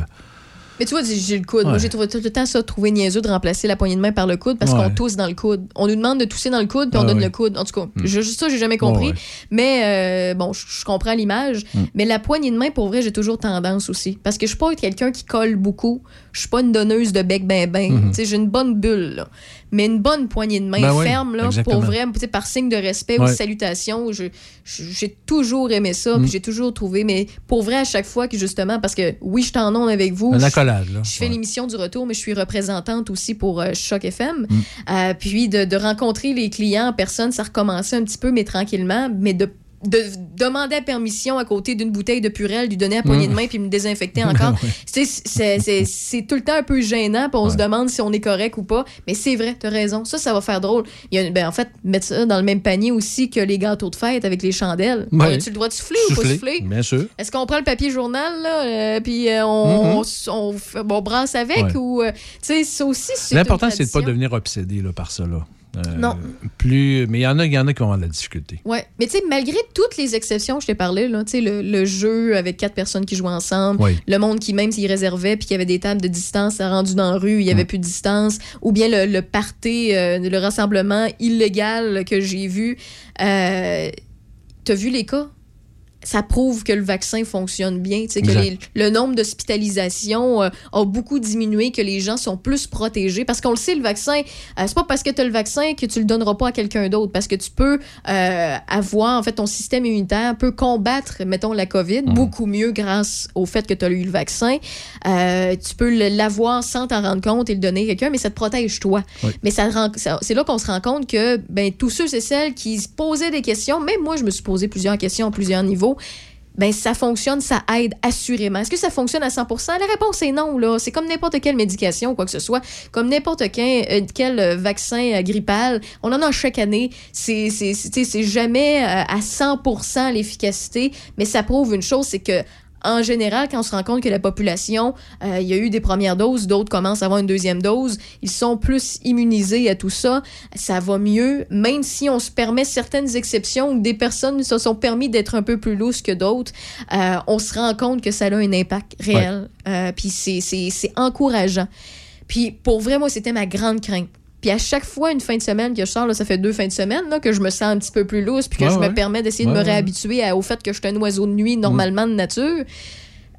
Mais tu vois, j'ai le coude. Moi, j'ai trouvé tout le temps ça, trouver niaiseux de remplacer la poignée de main par le coude parce Ouais. qu'on tousse dans le coude. On nous demande de tousser dans le coude puis on Ah donne le coude. En tout cas, Mm. je- ça, j'ai jamais compris. Ouais. Mais euh, bon, je je comprends l'image. Mm. Mais la poignée de main, pour vrai, j'ai toujours tendance aussi. Parce que je suis pas quelqu'un qui colle beaucoup. Je suis pas une donneuse de bec ben ben. Tu sais, J'ai une bonne bulle, là. Mais une bonne poignée de main Ben oui, ferme, là, exactement. pour vrai, tu sais, par signe de respect ou Ouais. salutation, je- je- j'ai toujours aimé ça. Mm. Puis j'ai toujours trouvé. Mais pour vrai, à chaque fois que justement, parce que oui, je suis en onde avec vous. Je- accolade, là. je fais Ouais. l'émission du retour, mais je suis représentante aussi pour euh, Choc FM. Mm. Euh, puis de, de rencontrer les clients en personne, ça recommençait un petit peu, mais tranquillement. Mais de, de demander la permission à côté d'une bouteille de Purel, lui donner la poignée de main puis me désinfecter encore. Ouais. Tu c'est- tout le temps un peu gênant, puis on se demande si on est correct ou pas. Mais c'est vrai, t'as raison. Ça, ça va faire drôle. Il y a, ben, en fait, mettre ça dans le même panier aussi que les gâteaux de fête avec les chandelles. Ouais. On a-tu le droit de souffler, ou pas Souffler? Bien sûr. Est-ce qu'on prend le papier journal, là, euh, puis euh, on, on, on brasse avec, Ouais. ou... euh, tu sais, ça aussi, c'est L'important, c'est de ne pas devenir obsédé là, par ça. Là. Euh, Non. Plus, mais il y, en a- y en a qui avoir de la difficulté. Ouais, mais tu sais, malgré toutes les exceptions je t'ai parlé, là, tu sais, le, le jeu avec quatre personnes qui jouent ensemble, Oui. le monde qui, même s'il réservait puis qu'il y avait des tables de distance, ça rendu dans la rue, il y Mm. avait plus de distance, ou bien le, le party, euh, le rassemblement illégal que j'ai vu. Euh, T'as vu les cas? Ça prouve que le vaccin fonctionne bien, tu sais, que les- le nombre d'hospitalisations euh, a beaucoup diminué, que les gens sont plus protégés. Parce qu'on le sait, le vaccin, euh, c'est pas parce que tu as le vaccin que tu le donneras pas à quelqu'un d'autre. Parce que tu peux euh, avoir, en fait, ton système immunitaire peut combattre, mettons, la COVID beaucoup mieux grâce au fait que tu as eu le vaccin. Euh, tu peux l'avoir sans t'en rendre compte et le donner à quelqu'un, mais ça te protège toi. Mais ça- c'est là qu'on se rend compte que ben, tous ceux et celles qui se posaient des questions, même moi, je me suis posé plusieurs questions à plusieurs niveaux, ben ça fonctionne, ça aide assurément. Est-ce que ça fonctionne à 100% La réponse est non. là. C'est comme n'importe quelle médication ou quoi que ce soit, comme n'importe quel, euh, quel euh, vaccin euh, grippal. On en a chaque année. C'est jamais à 100% l'efficacité, mais ça prouve une chose, c'est que en général, quand on se rend compte que la population, euh, il y a eu des premières doses, d'autres commencent à avoir une deuxième dose, ils sont plus immunisés à tout ça, ça va mieux, même si on se permet certaines exceptions où des personnes se sont permis d'être un peu plus lousses que d'autres, euh, on se rend compte que ça a un impact réel. Euh, Puis c'est encourageant. Puis pour vrai, moi, c'était ma grande crainte. Puis à chaque fois, une fin de semaine que je sors, là, ça fait deux fins de semaine là, que je me sens un petit peu plus lousse, puis que Ouais, je ouais. me permets d'essayer de me réhabituer à- au fait que je suis un oiseau de nuit normalement de nature.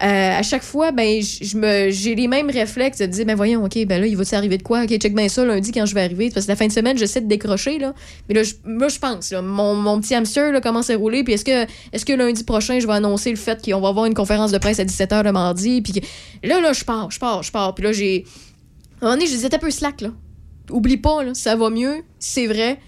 Euh, à chaque fois, ben, j- je me, j'ai les mêmes réflexes de dire, ben voyons, ok, ben là, il va-tu arriver de quoi? Ok, check bien ça lundi quand je vais arriver. Parce que la fin de semaine, j'essaie de décrocher, là. Mais là, je- moi, je pense, là, mon, mon petit hamster, là, commence à rouler. Puis est-ce que, est-ce que lundi prochain, je vais annoncer le fait qu'on va avoir une conférence de presse à 17h le mardi? Puis là, là, je pars, je pars, je pars. Puis là, j'ai. À un moment donné, je disais, peu slack, là. Oublie pas, ça va mieux, c'est vrai.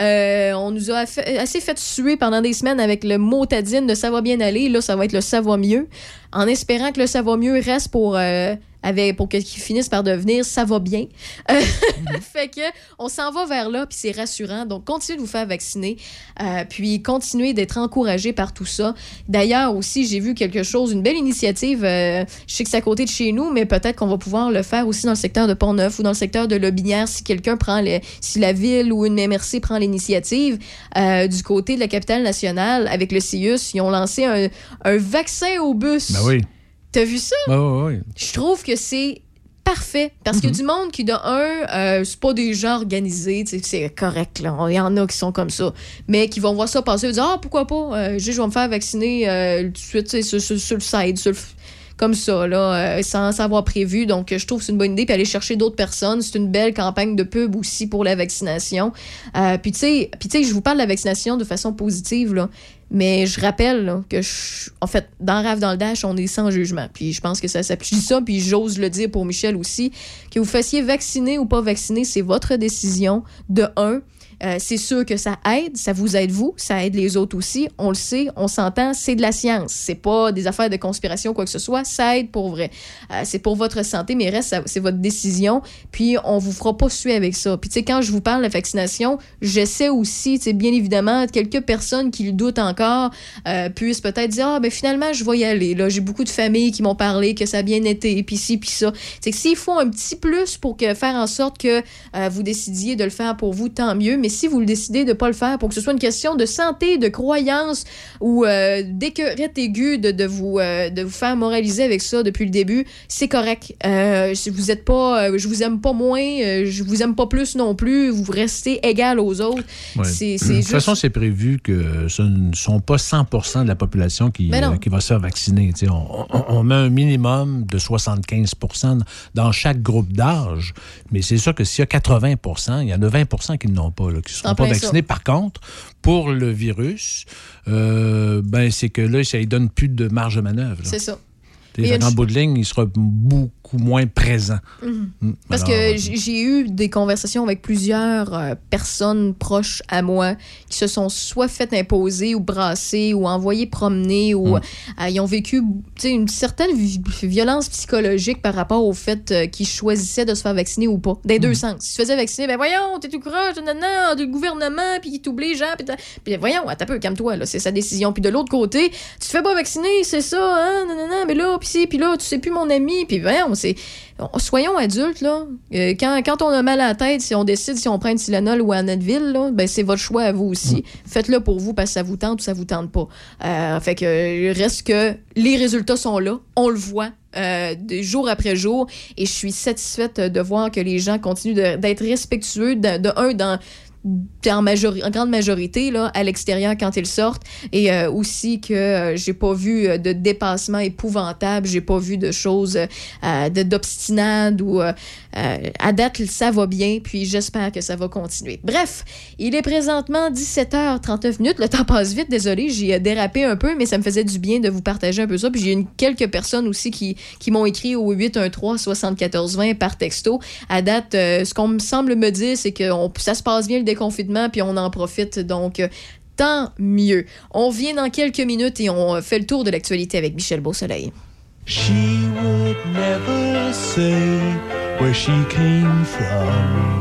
Euh, on nous a assez fait suer pendant des semaines avec le mot tadine de ça va bien aller. Là, ça va être le ça va mieux. En espérant que le ça va mieux reste pour, euh, avec, pour que- qu'il finisse par devenir ça va bien. Euh, fait que on s'en va vers là, puis c'est rassurant. Donc, continuez de vous faire vacciner, euh, puis continuez d'être encouragé par tout ça. D'ailleurs, aussi, j'ai vu quelque chose, une belle initiative. euh, je sais que c'est à côté de chez nous, mais peut-être qu'on va pouvoir le faire aussi dans le secteur de Pont-Neuf ou dans le secteur de Lobinière si quelqu'un prend le, si la ville ou une MRC prend l'initiative. Euh, du côté de la capitale nationale, avec le CIUS, ils ont lancé un, un vaccin au bus. Ben oui. T'as vu ça? Ouais, ouais, ouais. Je trouve que c'est parfait parce qu'il y a du monde qui, de un, euh, c'est pas des gens organisés, c'est correct, là. Il y en a qui sont comme ça, mais qui vont voir ça passer et dire Ah, pourquoi pas, euh, je vais me faire vacciner euh, tout de suite, sur, sur- sur le side, sur le comme ça, là, euh, sans, sans avoir prévu. Donc, je trouve que c'est une bonne idée. Puis aller chercher d'autres personnes, c'est une belle campagne de pub aussi pour la vaccination. Euh, puis, tu sais, je vous parle de la vaccination de façon positive, là. Mais je rappelle que, je- en fait, dans Rave dans le Dash, on est sans jugement. Puis je pense que ça s'applique. Ça, puis j'ose le dire pour Michel aussi. Que vous fassiez vacciner ou pas vacciner, c'est votre décision. De un, euh, c'est sûr que ça aide, ça vous aide vous, ça aide les autres aussi. On le sait, on s'entend, c'est de la science. C'est pas des affaires de conspiration, quoi que ce soit. Ça aide pour vrai. Euh, c'est pour votre santé, mais reste, c'est votre décision. Puis on vous fera pas suer avec ça. Puis tu sais, quand je vous parle de la vaccination, j'essaie aussi, tu sais, bien évidemment, quelques personnes qui le doutent encore euh, puissent peut-être dire, ah, ben finalement, je vais y aller. Là, j'ai beaucoup de familles qui m'ont parlé que ça a bien été, puis ci, puis ça. C'est que s'il faut un petit plus pour que, faire en sorte que vous décidiez de le faire pour vous, tant mieux. Mais si vous le décidez de pas le faire, pour que ce soit une question de santé, de croyance ou euh, d'écœurette aiguë de, de, vous, euh, de vous faire moraliser avec ça depuis le début, c'est correct. Euh, vous êtes pas, euh, je vous aime pas moins, euh, je vous aime pas plus non plus, vous restez égal aux autres. Ouais. C'est De toute juste. façon, c'est prévu que ce ne sont pas 100% de la population qui, qui va se faire vacciner. On, on- on met un minimum de 75 dans chaque groupe d'âge, mais c'est sûr que s'il y a 80 il y en a 20% qui n'ont pas, là, qui ne seront pas vaccinés. ça. Par contre, pour le virus, euh, ben, c'est que là, ça ne donne plus de marge de manœuvre. là. C'est ça. Une En ch- bout de ligne, il sera beaucoup moins présent. Mhm. Mm. Parce Alors, que j'ai eu des conversations avec plusieurs euh, personnes proches à moi qui se sont soit fait imposer ou brasser ou envoyer promener ou Mm. euh, ils ont vécu une certaine vi- violence psychologique par rapport au fait euh, qu'ils choisissaient de se faire vacciner ou pas. Des Mm. deux sens. Si tu faisais vacciner, ben voyons, t'es tout croche, non, non, du gouvernement, puis il t'oblige, hein, puis t'as- puis voyons, un peu, calme-toi, c'est sa décision. Puis de l'autre côté, tu te fais pas vacciner, c'est ça, hein, non, non, non, mais là, puis ci, puis là, tu sais plus mon ami, puis c'est... Soyons adultes, là. Euh, quand, quand on a mal à la tête, si on décide si on prend un Tylenol ou un Advil, là, ben c'est votre choix à vous aussi. Faites-le pour vous parce que ça vous tente ou ça vous tente pas. Euh, fait que reste que les résultats sont là, on le voit. euh, de jour après jour et je suis satisfaite de voir que les gens continuent d'être respectueux de, de un dans en, grande majorité là, à l'extérieur quand ils sortent et euh, aussi que euh, j'ai pas vu euh, de dépassement épouvantable, j'ai pas vu de choses euh, ou euh, à date ça va bien puis j'espère que ça va continuer. Bref, il est présentement 17h39 minutes, le temps passe vite, désolé, j'ai dérapé un peu mais ça me faisait du bien de vous partager un peu ça puis j'ai une- quelques personnes aussi qui, qui m'ont écrit au 813 7420 par texto. À date, ce qu'on me semble me dire, c'est que ça se passe bien le déconfinement, puis on en profite. Donc, euh, tant mieux. On vient dans quelques minutes et on euh, fait le tour de l'actualité avec Michel Beausoleil. She would never say where she came from.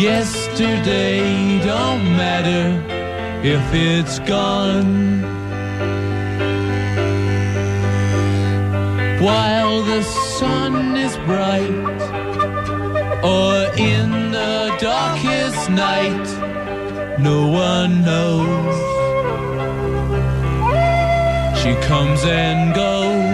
Yesterday don't matter if it's gone. While the sun is bright, or in the darkest night, no one knows. She comes and goes.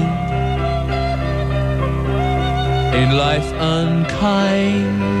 Life unkind?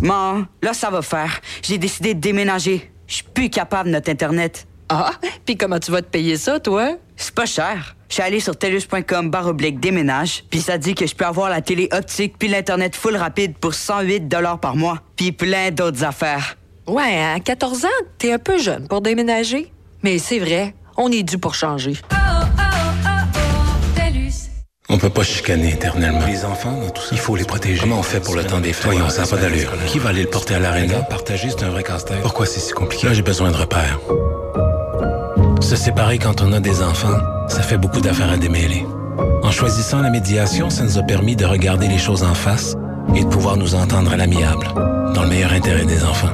Maman, là, ça va faire. J'ai décidé de déménager. Je suis plus capable de notre Internet. Ah, puis comment tu vas te payer ça, toi? C'est pas cher. Je suis allé sur telus.com barre oblique déménage, puis ça dit que je peux avoir la télé optique puis l'Internet full rapide pour 108 par mois, puis plein d'autres affaires. Ouais, à 14 ans, t'es un peu jeune pour déménager. Mais c'est vrai, on est dû pour changer. On On peut pas chicaner éternellement. Les enfants, dans tout ça, il faut les protéger. Comment on fait pour le temps des fêtes? Voyons, ça n'a pas d'allure. Qui va aller le porter à l'aréna? Partager, c'est un vrai casse-tête. Pourquoi c'est si compliqué? Là, j'ai besoin de repères. Se séparer quand on a des enfants, ça fait beaucoup d'affaires à démêler. En choisissant la médiation, ça nous a permis de regarder les choses en face et de pouvoir nous entendre à l'amiable, dans le meilleur intérêt des enfants.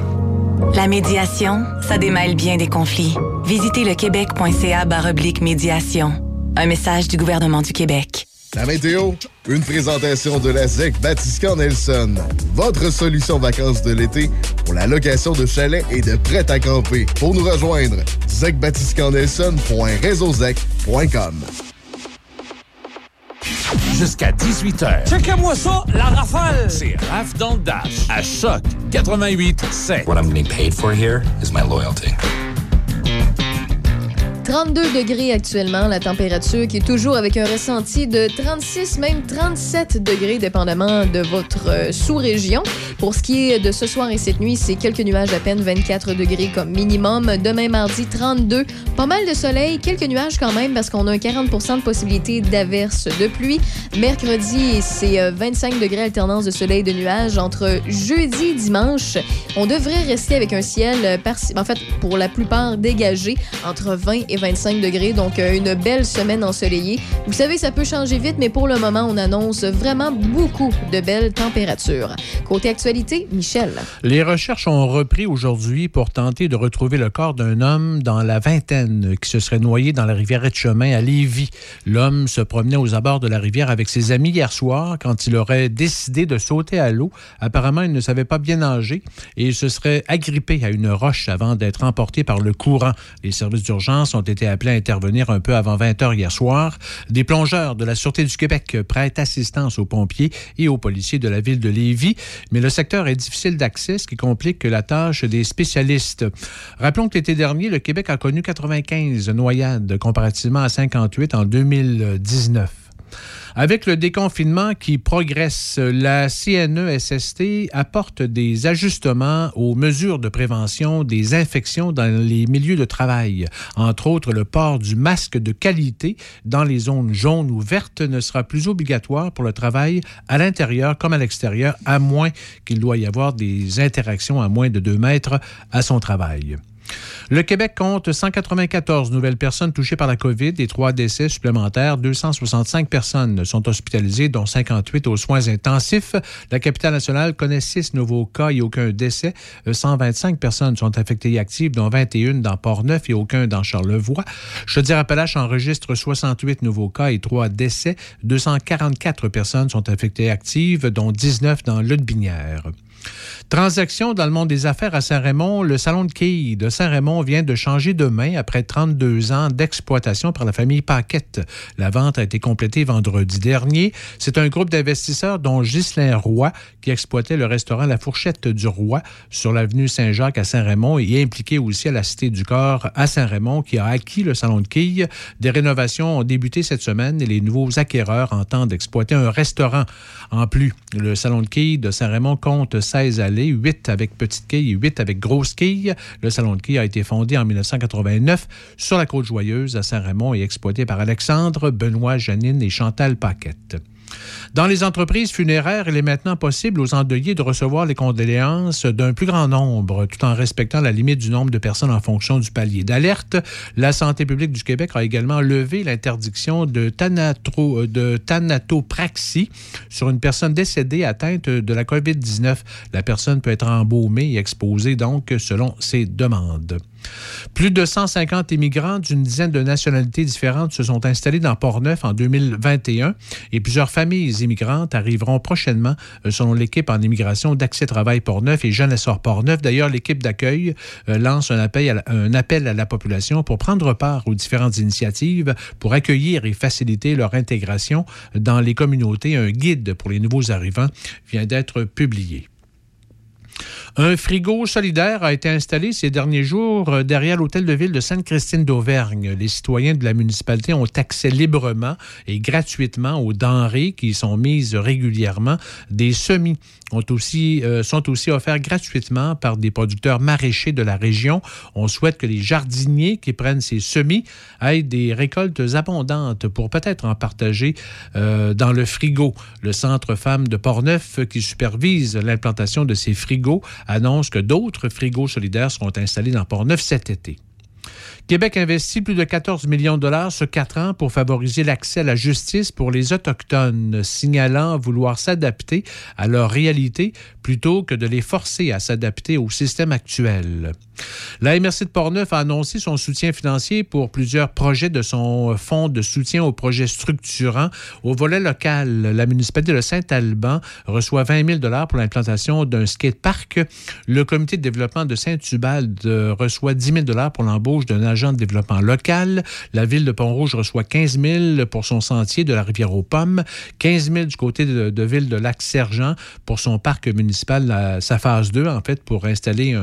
La médiation, ça démêle bien des conflits. Visitez le québec.ca médiation. Un message du gouvernement du Québec. La météo, une présentation de la ZEC Batiscan Nelson. Votre solution vacances de l'été pour la location de chalets et de prêts à camper. Pour nous rejoindre, zecbatiscannelson.réseauzec.com Jusqu'à 18h. Checkez-moi ça, la rafale! C'est Raf dans le Dash à Choc 88 7. What I'm getting paid for here is my loyalty. 32 degrés actuellement, la température qui est toujours avec un ressenti de 36, même 37 degrés, dépendamment de votre euh, sous-région. Pour ce qui est de ce soir et cette nuit, c'est quelques nuages à peine, 24 degrés comme minimum. Demain mardi, 32. Pas mal de soleil, quelques nuages quand même parce qu'on a un 40 de possibilité d'averse de pluie. Mercredi, c'est euh, 25 degrés alternance de soleil et de nuages. Entre jeudi et dimanche, on devrait rester avec un ciel, euh, en fait, pour la plupart dégagé, entre 20 et 25 degrés. Donc, euh, une belle semaine ensoleillée. Vous savez, ça peut changer vite, mais pour le moment, on annonce vraiment beaucoup de belles températures. Côté actualité, Michel. Les recherches ont repris aujourd'hui pour tenter de retrouver le corps d'un homme dans la vingtaine qui se serait noyé dans la rivière Etchemin à Lévis. L'homme se promenait aux abords de la rivière avec ses amis hier soir quand il aurait décidé de sauter à l'eau. Apparemment, il ne savait pas bien nager et il se serait agrippé à une roche avant d'être emporté par le courant. Les services d'urgence ont été appelés à intervenir un peu avant 20 heures hier soir. Des plongeurs de la Sûreté du Québec prêtent assistance aux pompiers et aux policiers de la ville de Lévis, mais le secteur est difficile d'accès, ce qui complique la tâche des spécialistes. Rappelons que l'été dernier, le Québec a connu 95 noyades comparativement à 58 en 2019. Avec le déconfinement qui progresse, la CNESST apporte des ajustements aux mesures de prévention des infections dans les milieux de travail. Entre autres, le port du masque de qualité dans les zones jaunes ou vertes ne sera plus obligatoire pour le travail à l'intérieur comme à l'extérieur, à moins qu'il doit y avoir des interactions à moins de 2 mètres à son travail. Le Québec compte 194 nouvelles personnes touchées par la COVID et trois décès supplémentaires. 265 personnes sont hospitalisées, dont 58 aux soins intensifs. La capitale nationale connaît six nouveaux cas et aucun décès. Euh, 125 personnes sont affectées et actives, dont 21 dans Port-Neuf et aucun dans Charlevoix. Chaudière-Appalaches enregistre 68 nouveaux cas et trois décès. 244 personnes sont affectées et actives, dont 19 dans Lutbinière. Transaction dans le monde des affaires à Saint-Raymond. Le salon de quilles de Saint-Raymond vient de changer de main après 32 ans d'exploitation par la famille Paquette. La vente a été complétée vendredi dernier. C'est un groupe d'investisseurs dont Ghislain Roy qui exploitait le restaurant La Fourchette du Roi sur l'avenue Saint-Jacques à Saint-Raymond et impliqué aussi à la Cité du Corps à Saint-Raymond qui a acquis le salon de quilles. Des rénovations ont débuté cette semaine et les nouveaux acquéreurs entendent exploiter un restaurant. En plus, le salon de quilles de Saint-Raymond compte 16 allées, 8 avec petites quilles et 8 avec grosses quilles. Le salon de quilles a été fondé en 1989 sur la Côte-Joyeuse à Saint-Raymond et exploité par Alexandre, Benoît, Janine et Chantal Paquette. Dans les entreprises funéraires, il est maintenant possible aux endeuillés de recevoir les condoléances d'un plus grand nombre, tout en respectant la limite du nombre de personnes en fonction du palier d'alerte. La santé publique du Québec a également levé l'interdiction de, thanatro- de thanatopraxie sur une personne décédée atteinte de la COVID-19. La personne peut être embaumée et exposée donc selon ses demandes. Plus de 150 immigrants d'une dizaine de nationalités différentes se sont installés dans Port-Neuf en 2021 et plusieurs familles immigrantes arriveront prochainement euh, selon l'équipe en immigration d'Accès Travail Port-Neuf et Jeune Essor Port-Neuf. D'ailleurs, l'équipe d'accueil euh, lance un appel, à la, un appel à la population pour prendre part aux différentes initiatives pour accueillir et faciliter leur intégration dans les communautés. Un guide pour les nouveaux arrivants vient d'être publié. Un frigo solidaire a été installé ces derniers jours euh, derrière l'hôtel de ville de Sainte-Christine d'Auvergne. Les citoyens de la municipalité ont accès librement et gratuitement aux denrées qui sont mises régulièrement. Des semis euh, sont aussi offerts gratuitement par des producteurs maraîchers de la région. On souhaite que les jardiniers qui prennent ces semis aient des récoltes abondantes pour peut-être en partager euh, dans le frigo. Le Centre Femmes de Portneuf, qui supervise l'implantation de ces frigos, annonce que d'autres frigos solidaires seront installés dans Portneuf cet été. Québec investit plus de 14 millions de dollars sur quatre ans pour favoriser l'accès à la justice pour les Autochtones, signalant vouloir s'adapter à leur réalité plutôt que de les forcer à s'adapter au système actuel. La MRC de Portneuf a annoncé son soutien financier pour plusieurs projets de son fonds de soutien aux projets structurants. Au volet local, la municipalité de Saint-Alban reçoit 20 000 dollars pour l'implantation d'un skatepark. Le comité de développement de Saint-Ubald reçoit 10 000 dollars pour l'embauche d'un agent de développement local. La ville de Pont-Rouge reçoit 15 000 pour son sentier de la rivière aux Pommes, 15 000 du côté de, de ville de Lac-Sergent pour son parc municipal, sa phase 2, en fait, pour installer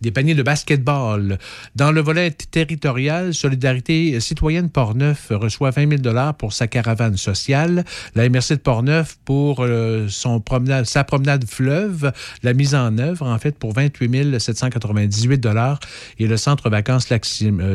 des paniers de basketball. Dans le volet territorial, Solidarité citoyenne Portneuf reçoit 20 000 pour sa caravane sociale. La MRC de Portneuf pour euh, son promenade, sa promenade fleuve, la mise en œuvre, en fait, pour 28 798 Et le centre vacances Lac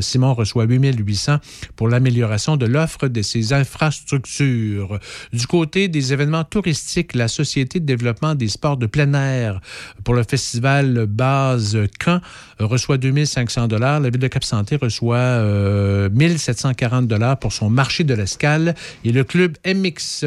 Simon reçoit 8 800 pour l'amélioration de l'offre de ses infrastructures. Du côté des événements touristiques, la Société de développement des sports de plein air pour le festival Base Camp reçoit 2500 dollars. La ville de Cap-Santé reçoit euh, 1740 dollars pour son marché de l'escale et le club MX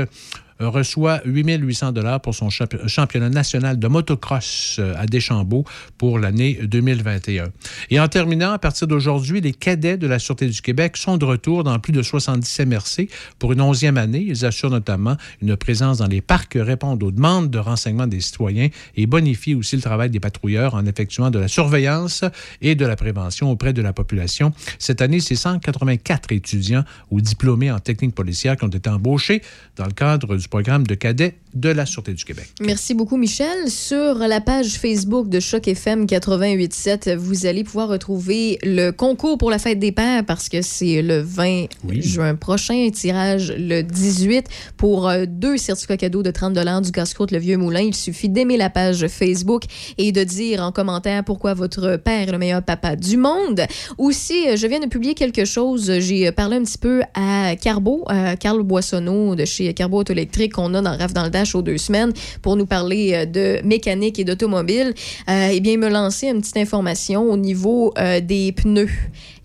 reçoit 8800 dollars pour son champi- championnat national de motocross euh, à Deschambault pour l'année 2021. Et en terminant, à partir d'aujourd'hui, les cadets de la Sûreté du Québec sont de retour dans plus de 70 MRC pour une onzième année. Ils assurent notamment une présence dans les parcs, répondent aux demandes de renseignement des citoyens et bonifient aussi le travail des patrouilleurs en effectuant de la surveillance et de la prévention auprès de la population. Cette année, c'est 184 étudiants ou diplômés en technique policière qui ont été embauchés dans le cadre du programme de cadets de la Sûreté du Québec. Merci beaucoup, Michel. Sur la page Facebook de Choc FM 88.7, vous allez pouvoir retrouver le concours pour la fête des pères parce que c'est le 20 juin prochain, tirage le 18 pour euh, deux certificats cadeaux de 30 du casse-croûte Le Vieux Moulin. Il suffit d'aimer la page Facebook et de dire en commentaire pourquoi votre père est le meilleur papa du monde. Aussi, euh, je viens de publier quelque chose. J'ai parlé un petit peu à Carbo, à Carl Boissonneau de chez Carbo Auto électrique qu'on a dans RAF dans le Dash aux deux semaines pour nous parler euh, de mécanique et d'automobile. Euh, eh bien, me lançait une petite information au niveau euh, des pneus.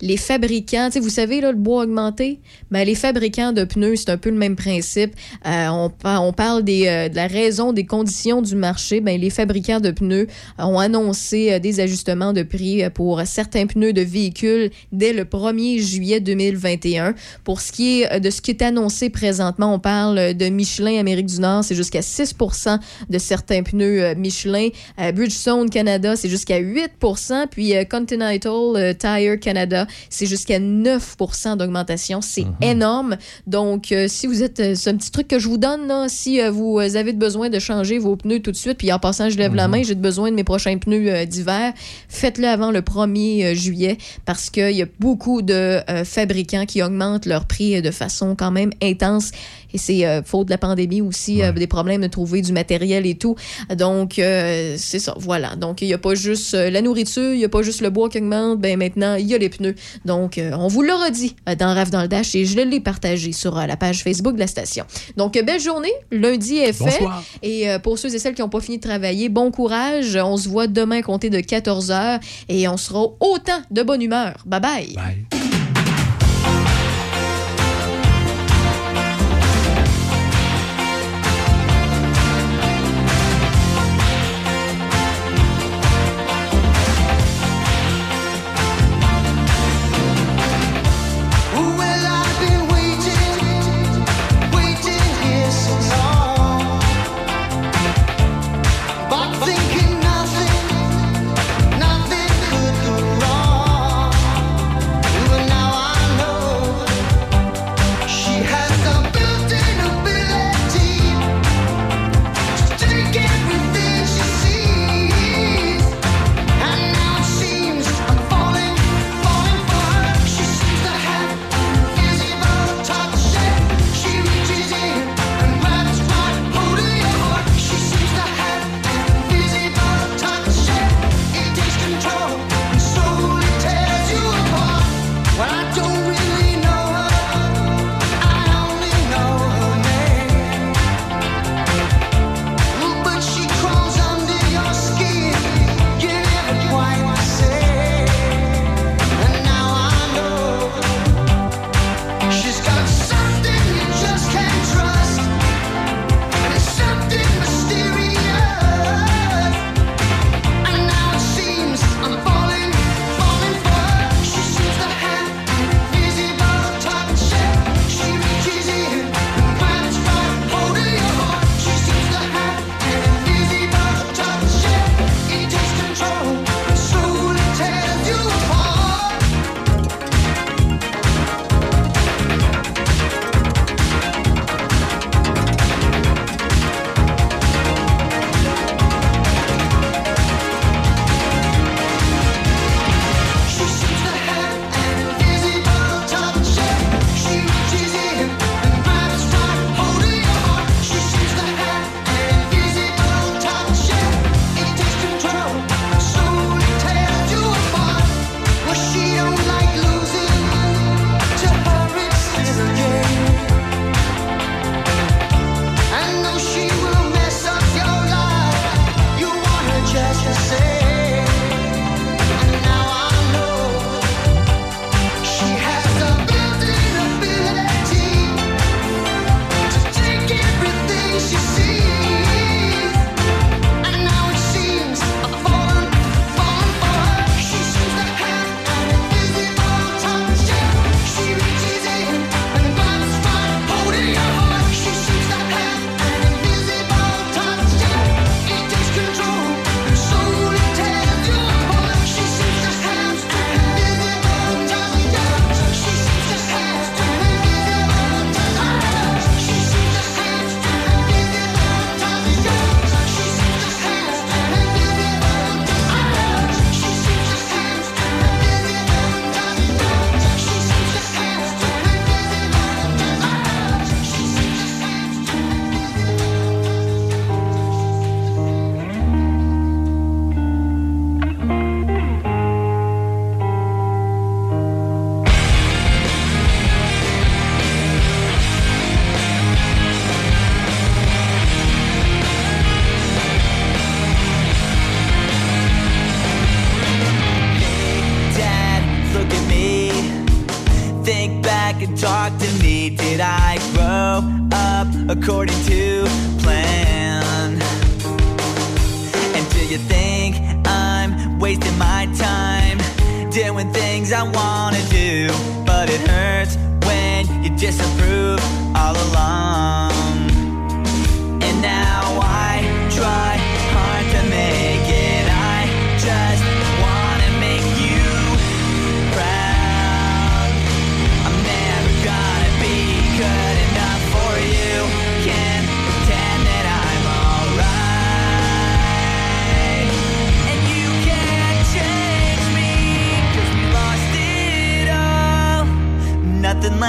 Les fabricants, vous savez, là, le bois augmenté, ben, les fabricants de pneus, c'est un peu le même principe. Euh, on, par- on parle des, euh, de la raison des conditions du marché. Ben, les fabricants de pneus ont annoncé euh, des ajustements de prix pour certains pneus de véhicules dès le 1er juillet 2021. Pour ce qui est de ce qui est annoncé présentement, on parle de Michelin Amérique du Nord, c'est jusqu'à 6% de certains pneus Michelin. Bridgestone Canada, c'est jusqu'à 8% Puis Continental Tire Canada, c'est jusqu'à 9% d'augmentation. C'est énorme. Donc, euh, si vous êtes... euh, c'est un petit truc que je vous donne, là, si euh, vous avez besoin de changer vos pneus tout de suite, puis en passant, je lève la main, j'ai besoin de mes prochains pneus euh, d'hiver, faites-le avant le 1er euh, juillet parce qu'il y a beaucoup de fabricants qui augmentent leur prix de façon quand même intense. Et c'est euh, faute de la pandémie aussi, euh, des problèmes de trouver du matériel et tout. Donc, euh, c'est ça, voilà. Donc, il n'y a pas juste la nourriture, il n'y a pas juste le bois qui augmente. Ben maintenant, il y a les pneus. Donc, on vous l'aura dit euh, dans Rave dans le Dash et je l'ai partagé sur la page Facebook de la station. Donc, belle journée. Lundi est fait. Bonsoir. Et pour ceux et celles qui n'ont pas fini de travailler, bon courage. On se voit demain compter de 14 h et on sera autant de bonne humeur. Bye bye. Well, you think I'm wasting my time doing things I wanna do? But it hurts when you disapprove all along.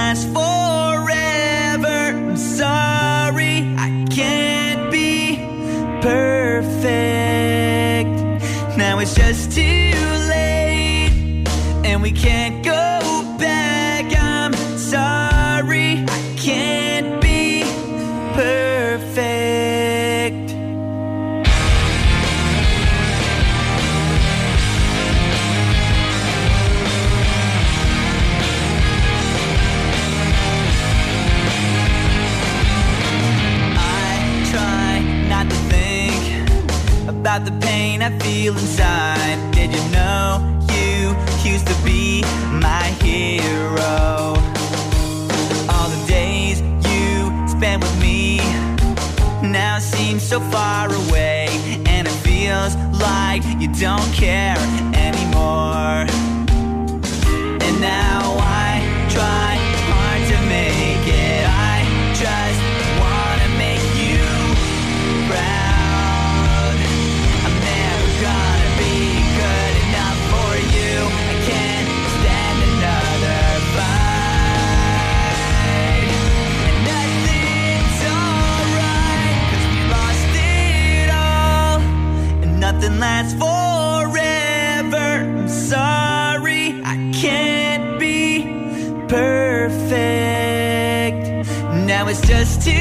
last for feel inside. Did you know you used to be my hero? All the days you spent with me now seem so far away, and it feels like you don't care lasts forever. I'm sorry, I can't be perfect. Now it's just too